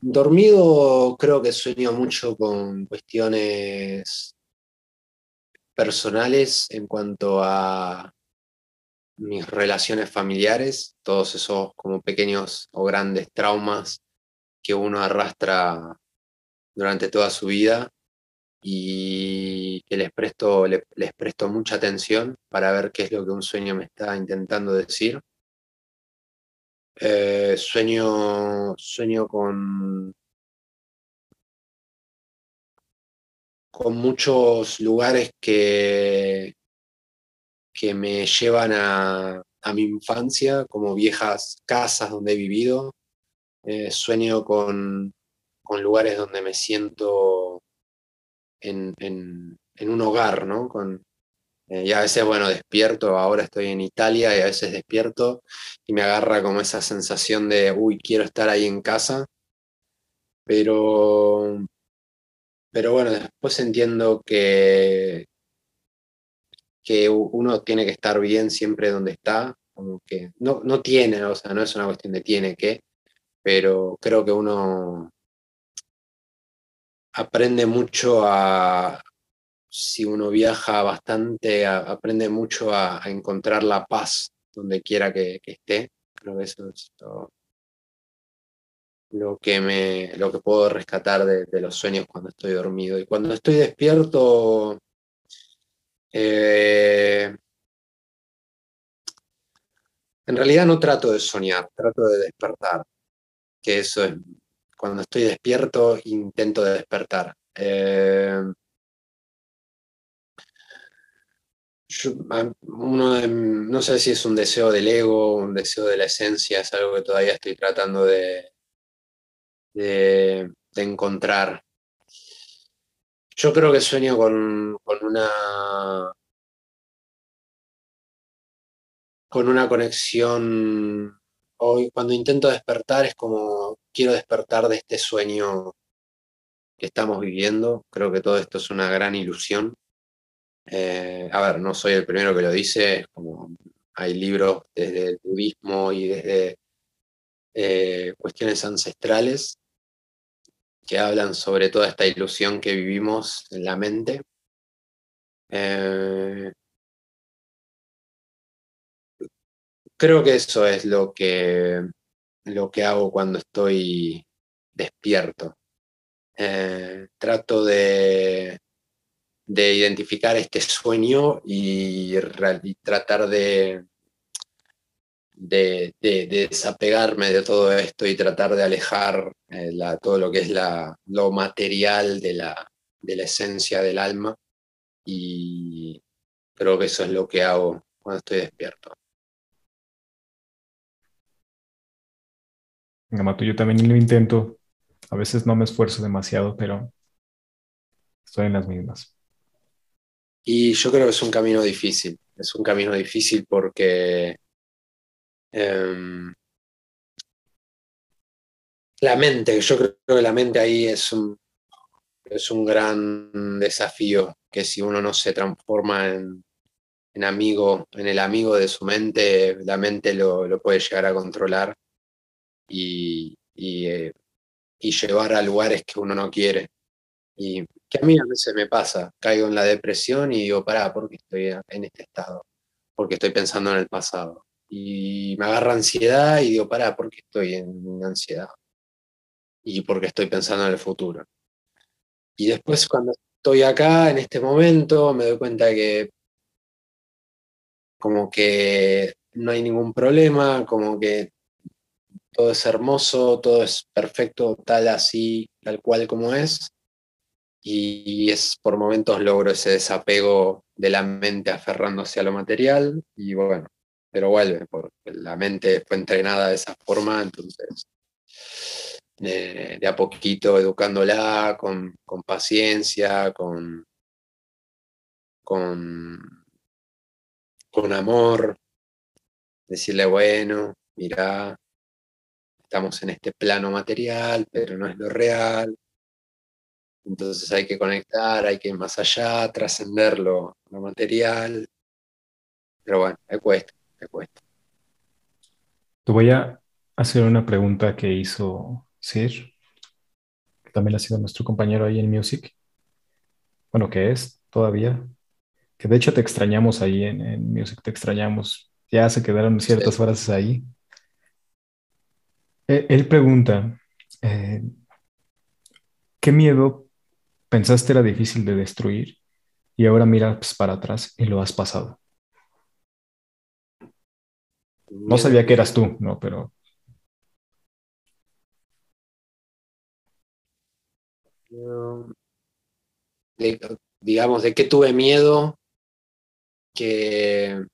dormido creo que sueño mucho con cuestiones personales en cuanto a mis relaciones familiares, todos esos como pequeños o grandes traumas que uno arrastra durante toda su vida y que les presto, les, presto mucha atención para ver qué es lo que un sueño me está intentando decir. Eh, sueño, sueño con, con muchos lugares que, que me llevan a, a mi infancia, como viejas casas donde he vivido, eh, sueño con, lugares donde me siento en, un hogar, ¿no? Con, eh, y a veces, bueno, despierto, ahora estoy en Italia y a veces despierto y me agarra como esa sensación de, uy, quiero estar ahí en casa, pero, pero bueno, después entiendo que, que uno tiene que estar bien siempre donde está, como que no, no tiene, o sea, no es una cuestión de tiene que, pero creo que uno aprende mucho a, si uno viaja bastante, aprende mucho a, encontrar la paz donde quiera que, esté. Creo que eso es lo, que, me, lo que puedo rescatar de, los sueños cuando estoy dormido. Y cuando estoy despierto, eh, en realidad no trato de soñar, trato de despertar que eso es, cuando estoy despierto, intento despertar. Eh, uno no sé si es un deseo del ego, un deseo de la esencia, es algo que todavía estoy tratando de, de, encontrar. Yo creo que sueño con, con, una con una conexión hoy cuando intento despertar es como quiero despertar de este sueño que estamos viviendo. Creo que todo esto es una gran ilusión. Eh, a ver, no soy el primero que lo dice, como hay libros desde el budismo y desde eh, cuestiones ancestrales que hablan sobre toda esta ilusión que vivimos en la mente. Eh, creo que eso es lo que, lo que hago cuando estoy despierto. Eh, trato de, de, identificar este sueño y, tratar de, de, desapegarme de todo esto y tratar de alejar eh, todo lo que es lo material de la, de la esencia del alma. Y creo que eso es lo que hago cuando estoy despierto. Yo también lo intento. A veces no me esfuerzo demasiado, pero estoy en las mismas. Y yo creo que es un camino difícil. Es un camino difícil porque em, la mente, yo creo que la mente ahí es un, es un gran desafío, que si uno no se transforma en, amigo, en el amigo de su mente, la mente lo, lo puede llegar a controlar y, eh, y, llevar a lugares que uno no quiere. Y que a mí a veces me pasa, caigo en la depresión y digo, pará, ¿por qué estoy en este estado? Porque estoy pensando en el pasado. Y me agarra ansiedad y digo, pará, ¿por qué estoy en ansiedad? Y porque estoy pensando en el futuro. Y después cuando estoy acá, en este momento, me doy cuenta que como que no hay ningún problema, como que todo es hermoso, todo es perfecto, tal así, tal cual como es. Y es por momentos logro ese desapego de la mente aferrándose a lo material y bueno, pero vuelve, porque la mente fue entrenada de esa forma, entonces de, a poquito educándola con, paciencia, con, con, con amor, decirle, bueno, mira, estamos en este plano material, pero no es lo real. Entonces hay que conectar, hay que ir más allá, trascender lo, material. Pero bueno, me cuesta, me cuesta. Te voy a hacer una pregunta que hizo Sir, que también ha sido nuestro compañero ahí en Music. Bueno, que es todavía. Que de hecho te extrañamos ahí en, Music, te extrañamos. Ya se quedaron ciertas frases ahí. Eh, él pregunta, eh, ¿qué miedo pensaste era difícil de destruir y ahora miras para atrás y lo has pasado? No sabía que eras tú, ¿no? Pero... digamos, de qué tuve miedo que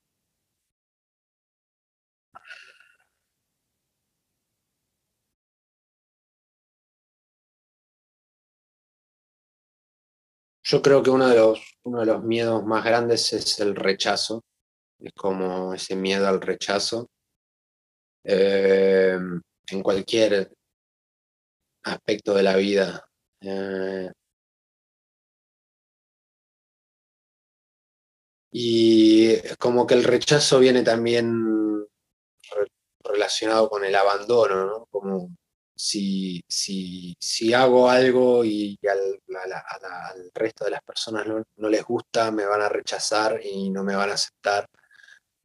Yo creo que uno de los, uno de los miedos más grandes es el rechazo, es como ese miedo al rechazo. Eh, en cualquier aspecto de la vida. Eh, y como que el rechazo viene también relacionado con el abandono, ¿no? Como si, si, si hago algo y al, resto de las personas no, les gusta, me van a rechazar y no me van a aceptar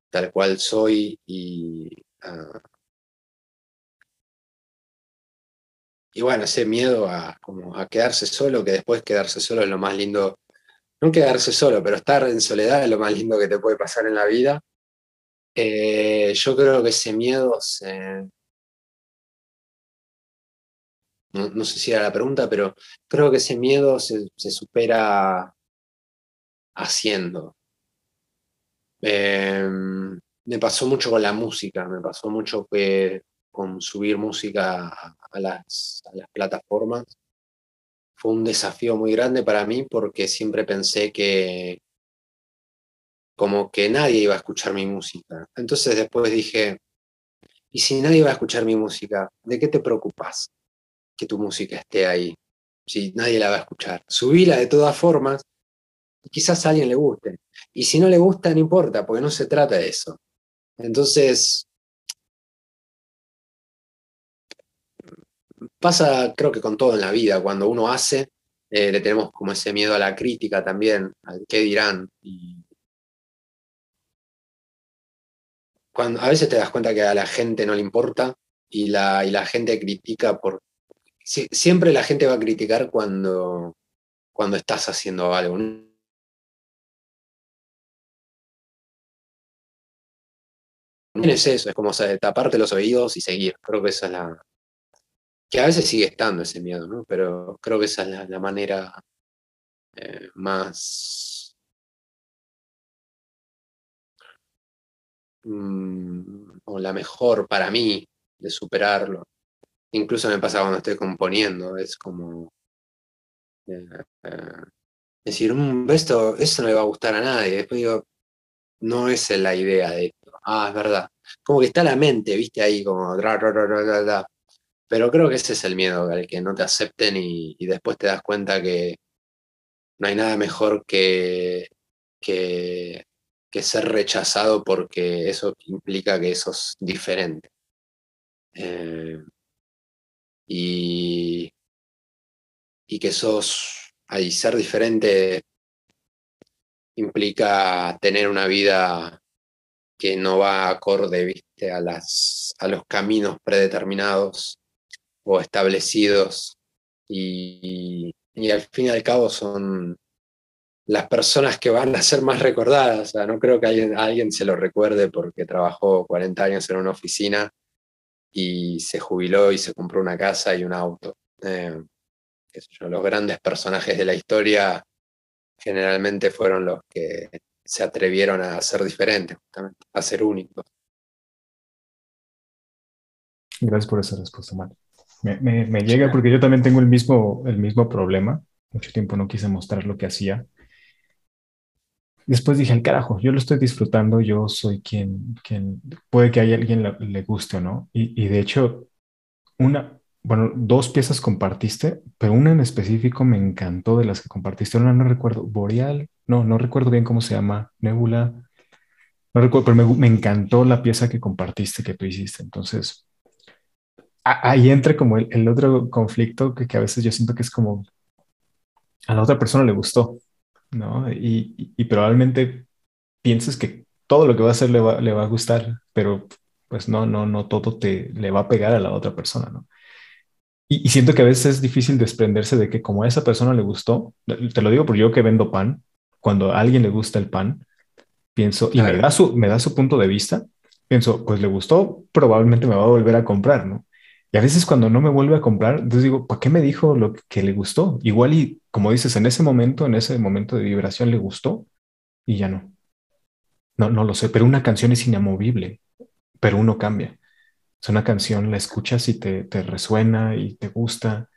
tal cual soy y, ah, y bueno, ese miedo a, como a quedarse solo, que después quedarse solo es lo más lindo, no quedarse solo, pero estar en soledad es lo más lindo que te puede pasar en la vida. Eh, yo creo que ese miedo se, no, sé si era la pregunta, pero creo que ese miedo se, supera haciendo. Em, me pasó mucho con la música, me pasó mucho que con subir música a, las, a las plataformas. Fue un desafío muy grande para mí porque siempre pensé que como que nadie iba a escuchar mi música. Entonces después dije, ¿y si nadie va a escuchar mi música? ¿De qué te preocupas? Que tu música esté ahí, si nadie la va a escuchar. Subíla de todas formas quizás a alguien le guste. Y si no le gusta, no importa, porque no se trata de eso. Entonces, pasa creo que con todo en la vida, cuando uno hace, eh, le tenemos como ese miedo a la crítica también, al qué dirán. Y cuando, a veces te das cuenta que a la gente no le importa y la, y la gente critica por... siempre la gente va a criticar cuando, cuando estás haciendo algo. No es eso, es como taparte los oídos y seguir. Creo que esa es la. Que a veces sigue estando ese miedo, ¿no? Pero creo que esa es la, manera eh, más. Mm, o la mejor para mí de superarlo. Incluso me pasa cuando estoy componiendo, es como. Eh, eh, decir, mm, esto, esto no le va a gustar a nadie. Después digo, no es la idea de esto. Ah, es verdad. Como que está la mente, viste, ahí como... Pero creo que ese es el miedo, al que no te acepten y, después te das cuenta que no hay nada mejor que, que, ser rechazado porque eso implica que sos diferente. Eh, y, y que sos, al ser diferente, implica tener una vida que no va acorde ¿viste? A, las, a los caminos predeterminados o establecidos y, al fin y al cabo son las personas que van a ser más recordadas. no creo que alguien, alguien se lo recuerde porque trabajó 40 años en una oficina y se jubiló y se compró una casa y un auto. Eh, los grandes personajes de la historia generalmente fueron los que se atrevieron a ser diferentes, justamente, a ser únicos. Gracias por esa respuesta, Mario. Me, llega porque yo también tengo el mismo, el mismo problema. Mucho tiempo no quise mostrar lo que hacía. Después dije, al carajo, yo lo estoy disfrutando, yo soy quien, quien puede que haya alguien le, le guste o no. Y, de hecho, una, bueno, dos piezas compartiste, pero una en específico me encantó de las que compartiste. Una no recuerdo, Boreal, no, no recuerdo bien cómo se llama, Nebula. No recuerdo, pero me, encantó la pieza que compartiste, que tú hiciste. Entonces, ahí entra como el, otro conflicto que, a veces yo siento que es como a la otra persona le gustó, ¿no? Y, probablemente pienses que todo lo que va a hacer le va, le va a gustar, pero pues no, no, no todo te le va a pegar a la otra persona, ¿no? Y, siento que a veces es difícil desprenderse de que como a esa persona le gustó, te lo digo por yo que vendo pan, cuando a alguien le gusta el pan, pienso, y me da, su, me da su punto de vista, pienso, pues le gustó, probablemente me va a volver a comprar, ¿no? Y a veces cuando no me vuelve a comprar, entonces digo, ¿para qué me dijo lo que le gustó? Igual y, como dices, en ese momento, en ese momento de vibración le gustó y ya no. No, no lo sé, pero una canción es inamovible, pero uno cambia. Es una canción, la escuchas y te, resuena y te gusta,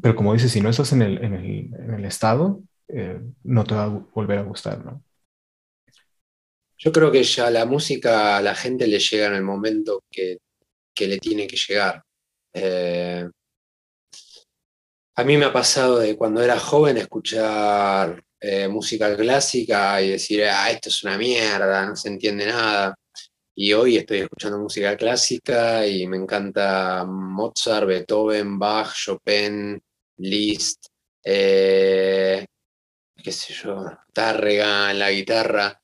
pero como dices, si no estás en el, en el, estado, eh, no te va a volver a gustar, ¿no? Yo creo que ya la música a la gente le llega en el momento que, le tiene que llegar. Eh, a mí me ha pasado de cuando era joven escuchar eh, música clásica y decir, ah, esto es una mierda, no se entiende nada. Y hoy estoy escuchando música clásica y me encanta Mozart, Beethoven, Bach, Chopin, Liszt, eh, qué sé yo, Tárrega la guitarra.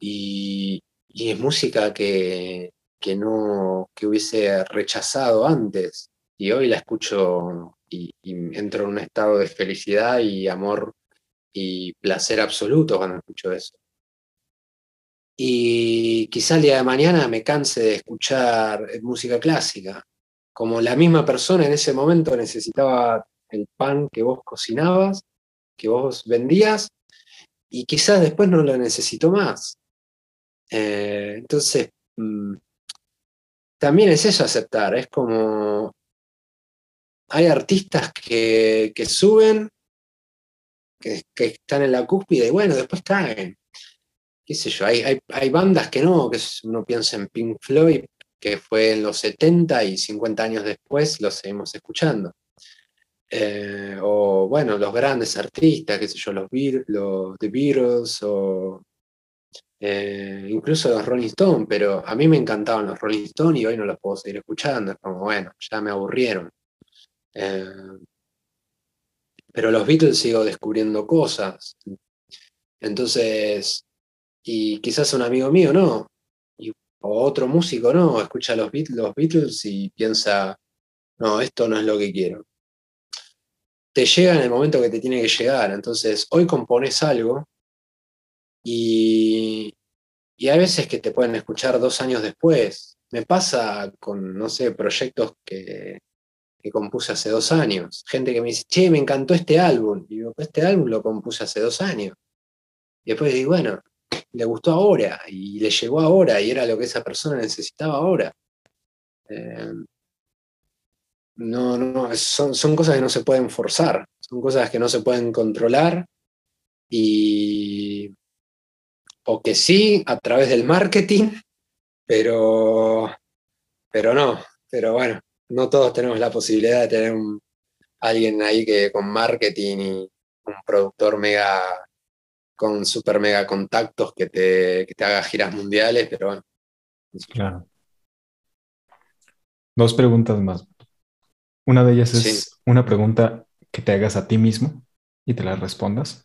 Y, es música que, no, que hubiese rechazado antes. Y hoy la escucho y, entro en un estado de felicidad y amor y placer absoluto cuando escucho eso. Y quizá el día de mañana me canse de escuchar música clásica. Como la misma persona en ese momento necesitaba el pan que vos cocinabas, que vos vendías, y quizás después no lo necesito más. Eh, entonces, mm, también es eso aceptar, es como hay artistas que, suben, que, que, están en la cúspide y bueno, después caen qué sé yo, hay, hay, bandas que no, que uno piensa en Pink Floyd, que fue en los 70 y 50 años después lo seguimos escuchando. Eh, o bueno, los grandes artistas, qué sé yo, los, los The Beatles o eh, incluso los Rolling Stones, pero a mí me encantaban los Rolling Stones y hoy no los puedo seguir escuchando, es como, bueno, ya me aburrieron. Eh, pero los Beatles sigo descubriendo cosas. Entonces, y quizás un amigo mío no, o otro músico no, escucha los los Beatles y piensa, no, esto no es lo que quiero te llega en el momento que te tiene que llegar. Entonces, hoy compones algo y, y hay veces que te pueden escuchar dos años después. Me pasa con, no sé, proyectos que, que compuse hace dos años. Gente que me dice, che, me encantó este álbum. Y digo, este álbum lo compuse hace dos años. Y después digo, bueno, le gustó ahora y le llegó ahora y era lo que esa persona necesitaba ahora. Eh, no, no, son, son cosas que no se pueden forzar, son cosas que no se pueden controlar y o que sí a través del marketing, pero, pero no, pero bueno, no todos tenemos la posibilidad de tener alguien ahí que con marketing y un productor mega con super mega contactos que te, que te haga giras mundiales, pero bueno. Claro. Dos preguntas más. Una de ellas es una pregunta que te hagas a ti mismo y te la respondas.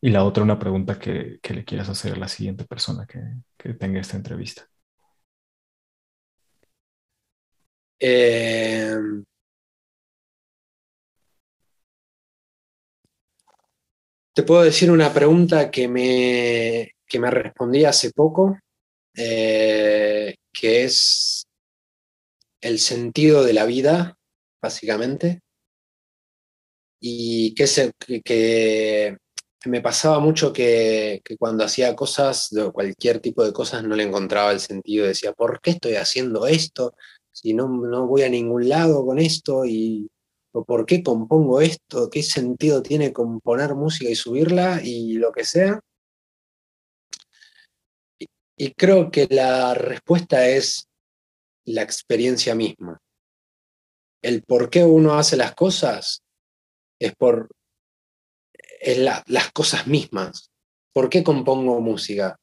Y la otra, una pregunta que, le quieras hacer a la siguiente persona que, tenga esta entrevista. Em, te puedo decir una pregunta que me, que me respondí hace poco, eh, que es el sentido de la vida básicamente. Y que, se, que, me pasaba mucho que, cuando hacía cosas, cualquier tipo de cosas, no le encontraba el sentido. Decía, ¿por qué estoy haciendo esto? Si no, no voy a ningún lado con esto y o por qué compongo esto, qué sentido tiene componer música y subirla y lo que sea. y, creo que la respuesta es la experiencia misma el por qué uno hace las cosas es por las cosas mismas. ¿Por qué compongo música?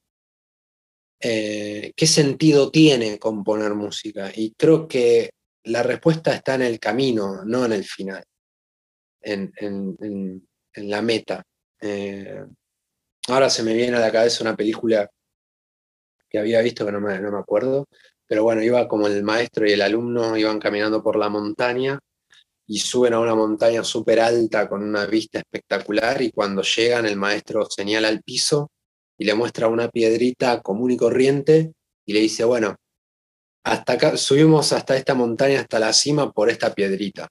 Eh, ¿Qué sentido tiene componer música? Y creo que la respuesta está en el camino, no en el final, en, la meta. Eh, ahora se me viene a la cabeza una película que había visto que no me, no me acuerdo, pero bueno, iba como el maestro y el alumno iban caminando por la montaña y suben a una montaña súper alta con una vista espectacular y cuando llegan el maestro señala al piso y le muestra una piedrita común y corriente y le dice, bueno, hasta acá, subimos hasta esta montaña, hasta la cima por esta piedrita.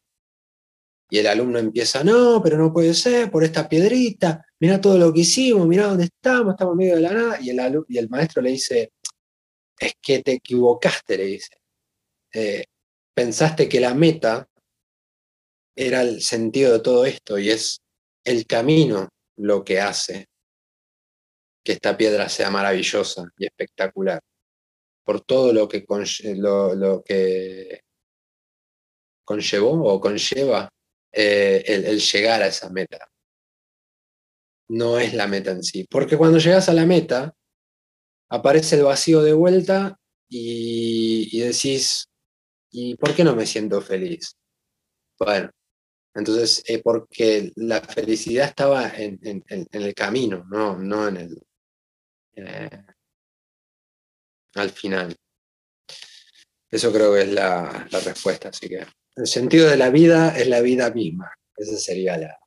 Y el alumno empieza, no, pero no puede ser, por esta piedrita, mira todo lo que hicimos, mira dónde estamos, estamos en medio de la nada. Y el, y el maestro le dice, es que te equivocaste, le dice. Eh, pensaste que la meta era el sentido de todo esto y es el camino lo que hace que esta piedra sea maravillosa y espectacular, por todo lo que, lo, que conllevó o conlleva eh, el llegar a esa meta. No es la meta en sí, porque cuando llegas a la meta, aparece el vacío de vuelta y, decís, ¿y por qué no me siento feliz? Bueno, entonces, es porque la felicidad estaba en, el camino, no, no en el... Eh, al final. Eso creo que es la, la, respuesta. Así que el sentido de la vida es la vida misma. Esa sería la,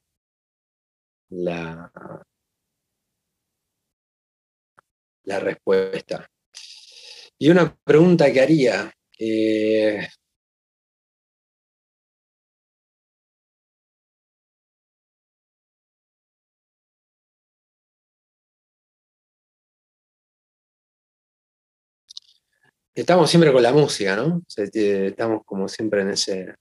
la, la respuesta. Y una pregunta que haría. Eh, estamos siempre con la música, ¿no? estamos como siempre en ese...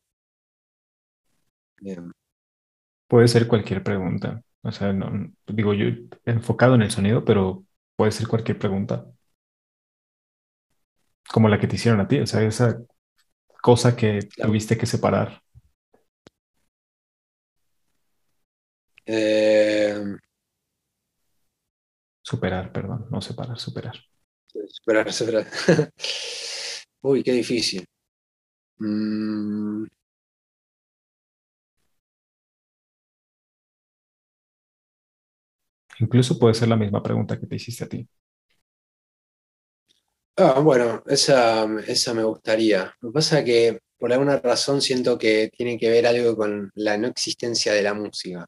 Puede ser cualquier pregunta. O sea, no, digo yo enfocado en el sonido, pero Puede ser cualquier pregunta. Como la que te hicieron a ti, o sea, esa cosa que tuviste que separar. Eh, Superar, perdón, no separar, superar. Superar, superar. <laughs> Uy, qué difícil. Mm, Incluso puede ser la misma pregunta que te hiciste a ti. Ah, bueno, esa, esa me gustaría. Lo que pasa es que por alguna razón siento que tiene que ver algo con la no existencia de la música.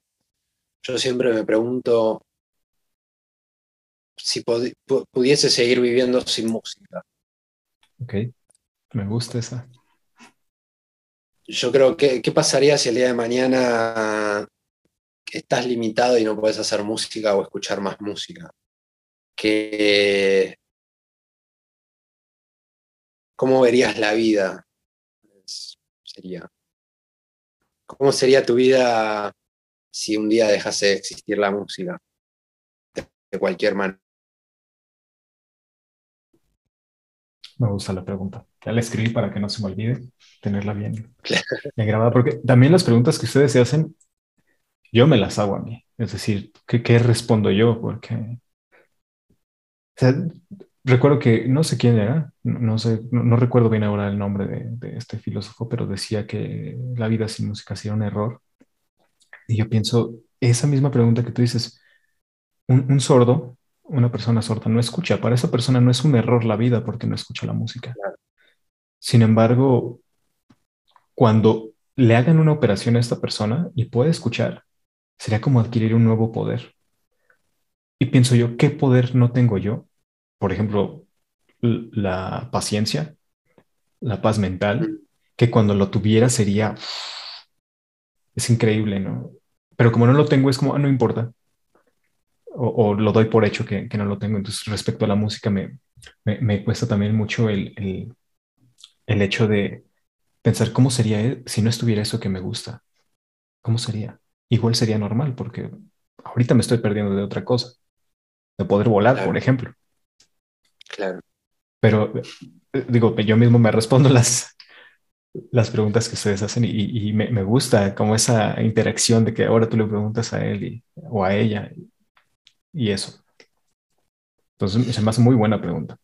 Yo siempre me pregunto si pudiese seguir viviendo sin música. Ok, me gusta esa. Yo creo que, ¿qué pasaría si el día de mañana estás limitado y no puedes hacer música o escuchar más música? Que, ¿Cómo verías la vida? Sería. ¿Cómo sería tu vida si un día dejase de existir la música? De cualquier manera. Me gusta la pregunta. Ya la escribí para que no se me olvide tenerla bien, bien grabada, porque también las preguntas que ustedes se hacen, yo me las hago a mí. Es decir, ¿qué, qué respondo yo? Porque, o sea, recuerdo que no sé quién era, no, no sé, no, no recuerdo bien ahora el nombre de, de este filósofo, pero decía que la vida sin música sería un error. Y yo pienso, esa misma pregunta que tú dices, un, un sordo, una persona sorda no escucha, para esa persona no es un error la vida porque no escucha la música. Claro. Sin embargo, cuando le hagan una operación a esta persona y puede escuchar, sería como adquirir un nuevo poder. Y pienso yo, ¿qué poder no tengo yo? Por ejemplo, la paciencia, la paz mental, que cuando lo tuviera sería, es increíble, ¿no? Pero como no lo tengo, es como, "Ah, no importa. O, o lo doy por hecho que, que no lo tengo. Entonces, respecto a la música, me, me, me cuesta también mucho el, el, el hecho de pensar cómo sería eh, si no estuviera eso que me gusta. ¿Cómo sería? Igual sería normal, porque ahorita me estoy perdiendo de otra cosa, de poder volar, Claro. por ejemplo. Claro. Pero eh, digo, yo mismo me respondo las, las preguntas que ustedes hacen y, y me, me gusta como esa interacción de que ahora tú le preguntas a él y- o a ella y, eso. Entonces se me hace muy buena pregunta.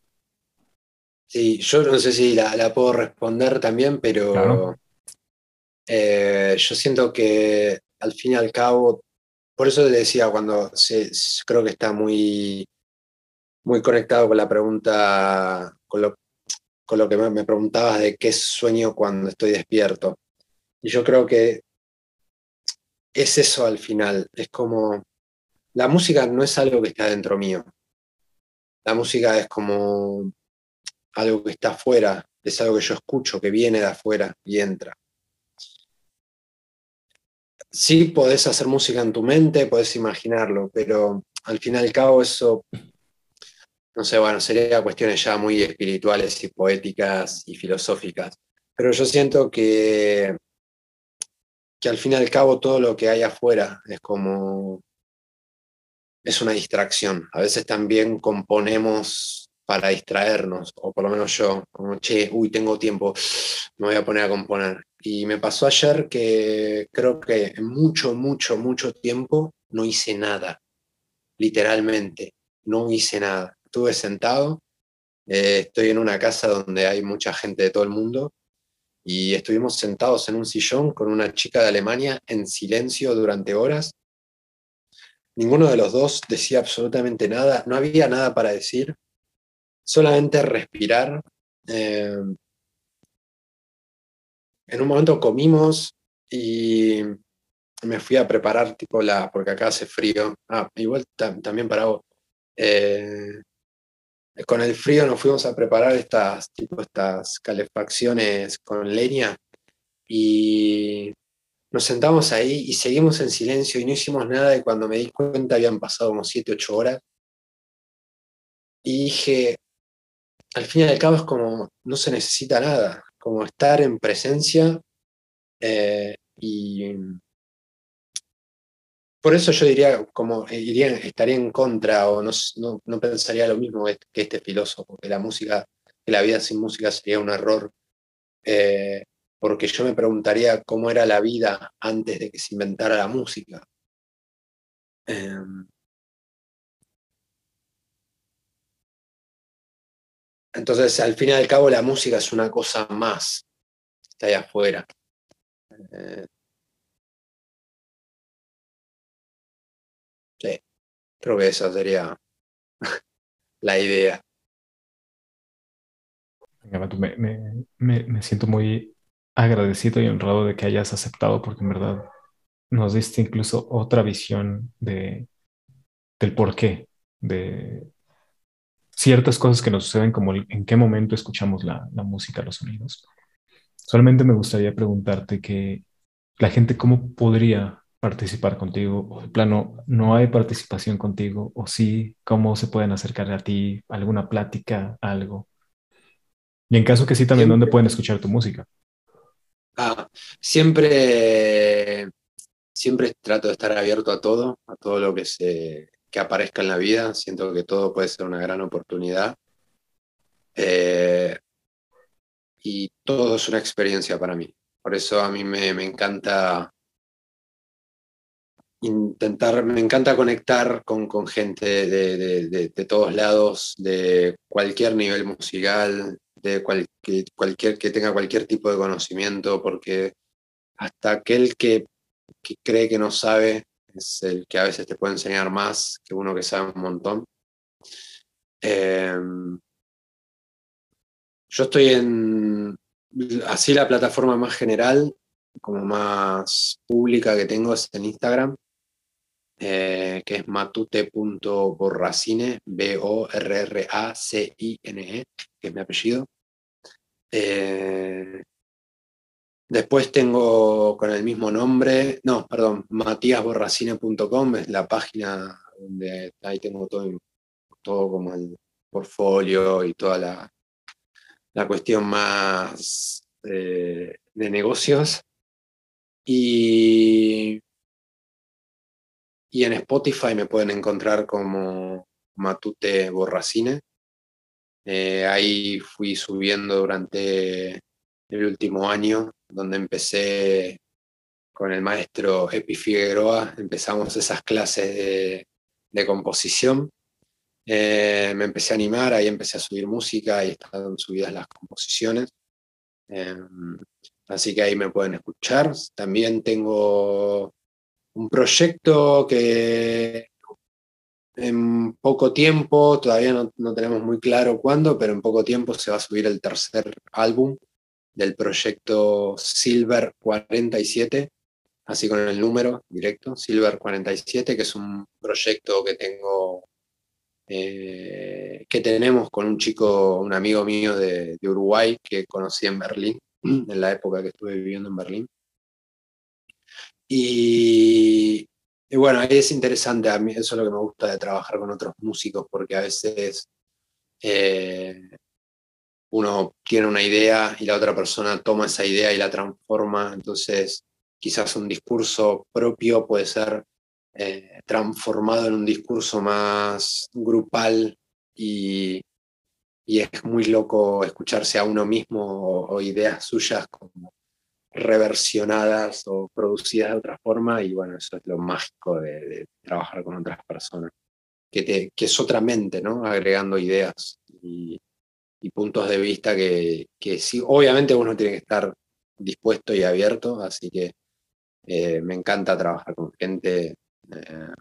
Sí, yo no sé si la, la puedo responder también, pero Claro. eh, yo siento que al fin y al cabo, por eso le decía cuando se, creo que está muy, muy conectado con la pregunta, con lo, con lo que me, me preguntabas de qué sueño cuando estoy despierto. Y yo creo que es eso al final, es como, la música no es algo que está dentro mío, la música es como algo que está afuera, es algo que yo escucho, que viene de afuera y entra. Sí, podés hacer música en tu mente, podés imaginarlo, pero al fin y al cabo eso, no sé, bueno, sería cuestiones ya muy espirituales y poéticas y filosóficas. Pero yo siento que, que al fin y al cabo todo lo que hay afuera es como, es una distracción. A veces también componemos para distraernos, o por lo menos yo, como, che, uy, tengo tiempo, me voy a poner a componer. Y me pasó ayer que creo que mucho, mucho, mucho tiempo no hice nada, literalmente, no hice nada. Estuve sentado, eh, estoy en una casa donde hay mucha gente de todo el mundo, y estuvimos sentados en un sillón con una chica de Alemania en silencio durante horas. Ninguno de los dos decía absolutamente nada, no había nada para decir, solamente respirar. Eh, en un momento comimos y me fui a preparar tipo la, porque acá hace frío. Ah, igual tam- también para vos. Eh, con el frío nos fuimos a preparar estas, tipo, estas calefacciones con leña y nos sentamos ahí y seguimos en silencio y no hicimos nada y cuando me di cuenta habían pasado como 7, 8 horas. Y dije, al fin y al cabo es como, no se necesita nada, como estar en presencia eh, y por eso yo diría, como eh, iría, estaría en contra o no, no, no pensaría lo mismo que que este filósofo, que la música, que la vida sin música sería un error, eh, porque yo me preguntaría cómo era la vida antes de que se inventara la música. Em, entonces, al fin y al cabo, la música es una cosa más, está ahí afuera. Eh, sí, creo que esa sería <laughs> la idea. Me, me, siento muy agradecido y honrado de que hayas aceptado, porque en verdad nos diste incluso otra visión de, del porqué, de ciertas cosas que nos suceden, como en qué momento escuchamos la, la música, los sonidos. Solamente me gustaría preguntarte que la gente cómo podría participar contigo, o de plano no hay participación contigo, o sí, cómo se pueden acercar a ti, alguna plática, algo. Y en caso que sí, también, ¿dónde pueden escuchar tu música? Ah, siempre, siempre trato de estar abierto a todo, a todo lo que, se, que aparezca en la vida. Siento que todo puede ser una gran oportunidad. Eh, y todo es una experiencia para mí. Por eso a mí me, encanta intentar, me encanta conectar con, gente de, de, todos lados, de cualquier nivel musical, de cualquier, que tenga cualquier tipo de conocimiento, porque hasta aquel que, cree que no sabe es el que a veces te puede enseñar más que uno que sabe un montón. Em, yo estoy en, así la plataforma más general, como más pública que tengo es en Instagram, eh, que es matute.borracine, B-O-R-R-A-C-I-N-E, que es mi apellido. Eh, después tengo con el mismo nombre, no, perdón, matíasborracine.com es la página donde ahí tengo todo, todo como el portfolio y toda la, la cuestión más eh, de negocios. Y, y en Spotify me pueden encontrar como Matute Borracine. Eh, ahí fui subiendo durante el último año, donde empecé con el maestro Epi Figueroa, empezamos esas clases de, composición. Eh, me empecé a animar, ahí empecé a subir música y están subidas las composiciones. Em, así que ahí me pueden escuchar. También tengo un proyecto que en poco tiempo, todavía no, tenemos muy claro cuándo, pero en poco tiempo se va a subir el tercer álbum del proyecto Silver 47, así con el número directo, Silver 47, que es un proyecto que tengo, eh, que tenemos con un chico, un amigo mío de, de Uruguay que conocí en Berlín, <clears throat> en la época que estuve viviendo en Berlín. Y, y bueno, ahí es interesante, a mí eso es lo que me gusta de trabajar con otros músicos, porque a veces eh, uno tiene una idea y la otra persona toma esa idea y la transforma, entonces quizás un discurso propio puede ser eh, transformado en un discurso más grupal y, es muy loco escucharse a uno mismo o, ideas suyas reversionadas o producidas de otra forma y bueno, eso es lo mágico de, trabajar con otras personas, que, te, que, es otra mente, ¿no? Agregando ideas y, puntos de vista que, que, sí, obviamente uno tiene que estar dispuesto y abierto, así que eh, me encanta trabajar con gente. Eh,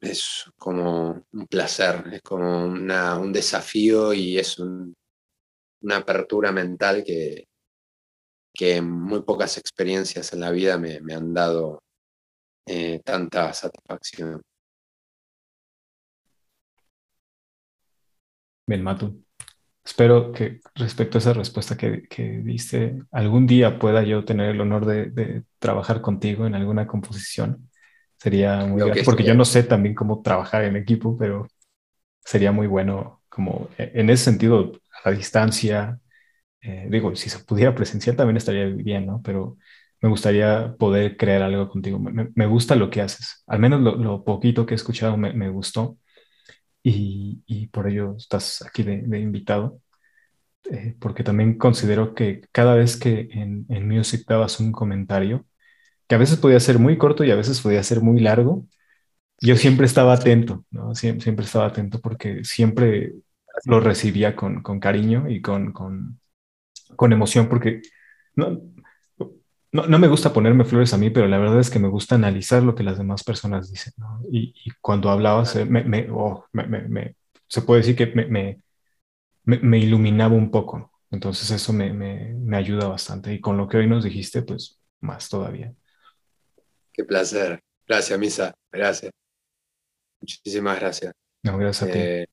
es como un placer, es como un desafío y es una apertura mental que, que muy pocas experiencias en la vida me, han dado eh, tanta satisfacción. Bien, Matu. Espero que respecto a esa respuesta que, diste, algún día pueda yo tener el honor de, trabajar contigo en alguna composición. Sería muy porque yo no sé también cómo trabajar en equipo, pero sería muy bueno como e, en ese sentido, a la distancia, eh, digo, si se pudiera presenciar también estaría bien, ¿no? Pero me gustaría poder crear algo contigo. Me, gusta lo que haces. Al menos lo, poquito que he escuchado me, gustó y, y, por ello estás aquí de, invitado. Eh, porque también considero que cada vez que en, en Music dabas un comentario, que a veces podía ser muy corto y a veces podía ser muy largo, yo siempre estaba atento, ¿no? Siempre, siempre estaba atento porque siempre lo recibía con, con cariño y con, con, con, emoción, porque no, no, no, me gusta ponerme flores a mí, pero la verdad es que me gusta analizar lo que las demás personas dicen, ¿no? y, y, cuando hablabas, me, me, oh, me, se puede decir que me, me, iluminaba un poco. Entonces eso me, ayuda bastante. Y con lo que hoy nos dijiste, pues más todavía. Qué placer. Gracias, Misa. Gracias. Muchísimas gracias. No, gracias a ti. Eh,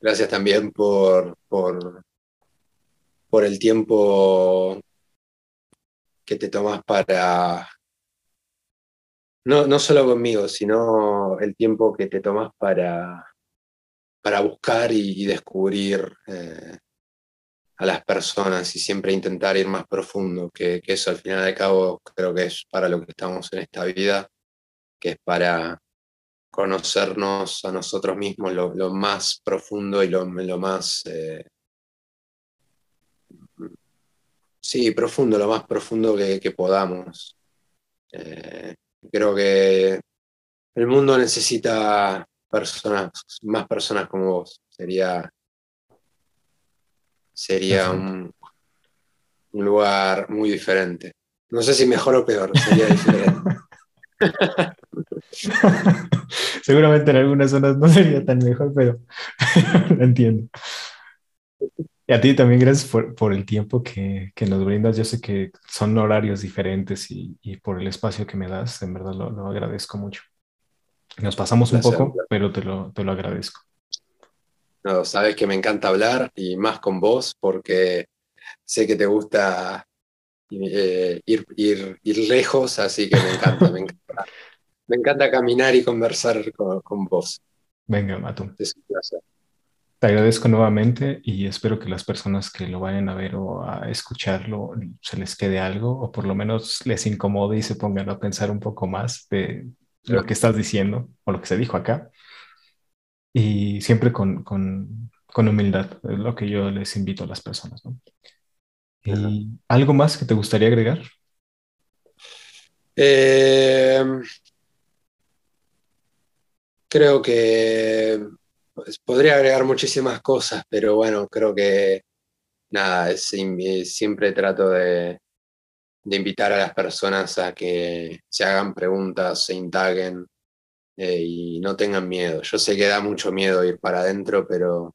gracias también por, por, por el tiempo que te tomas para, no, no solo conmigo, sino el tiempo que te tomas para, para buscar y, descubrir eh, a las personas y siempre intentar ir más profundo, que, eso al final de cabo creo que es para lo que estamos en esta vida, que es para conocernos a nosotros mismos lo, más profundo y lo, más... Eh, sí, profundo, lo más profundo que, podamos. Eh, creo que el mundo necesita personas, más personas como vos. Sería, sería un, lugar muy diferente. No sé si mejor o peor, sería diferente. <laughs> Seguramente en algunas zonas no sería tan mejor, pero <laughs> lo entiendo. Y a ti también gracias por, el tiempo que, nos brindas. Yo sé que son horarios diferentes y, por el espacio que me das, en verdad lo agradezco mucho. Nos pasamos un poco, pero te lo, te lo agradezco. No, sabes que me encanta hablar y más con vos porque sé que te gusta eh, ir, ir, ir, lejos, así que me encanta, me encanta. <laughs> Me encanta caminar y conversar con, vos. Venga, Matu. Es un placer. Te agradezco nuevamente y espero que las personas que lo vayan a ver o a escucharlo se les quede algo o por lo menos les incomode y se pongan a pensar un poco más de, lo que estás diciendo o lo que se dijo acá. Y siempre con, con, con humildad, es lo que yo les invito a las personas. ¿no? ¿Y algo más que te gustaría agregar? Eh, creo que podría agregar muchísimas cosas, pero bueno, creo que nada, siempre trato de, invitar a las personas a que se hagan preguntas, se indaguen eh, y no tengan miedo. Yo sé que da mucho miedo ir para adentro, pero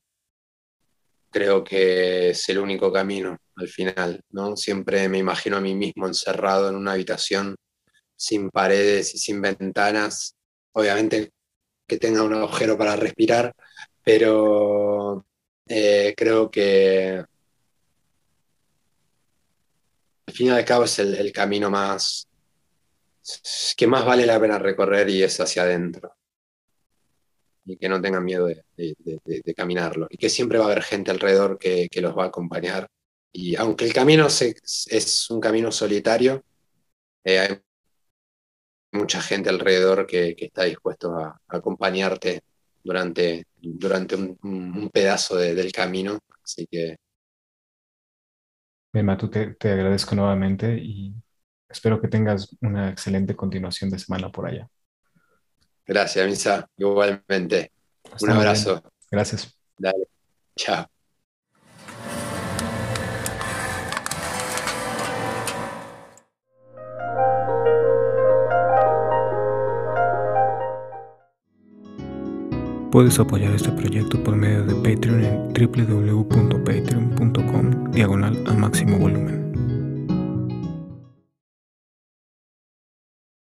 creo que es el único camino al final, ¿no? Siempre me imagino a mí mismo encerrado en una habitación sin paredes y sin ventanas, obviamente que tenga un agujero para respirar, pero eh, creo que al fin y al cabo es el, camino más que más vale la pena recorrer y es hacia adentro. Y que no tengan miedo de, caminarlo. Y que siempre va a haber gente alrededor que, los va a acompañar. Y aunque el camino es un camino solitario, eh, hay mucha gente alrededor que, está dispuesto a, acompañarte durante, durante un, pedazo del camino. Así que Matu, te, te agradezco nuevamente y espero que tengas una excelente continuación de semana por allá. Gracias, Misa. Igualmente. Un abrazo. Gracias. Dale. Chao. Puedes apoyar este proyecto por medio de Patreon en www.patreon.com diagonal a máximo volumen.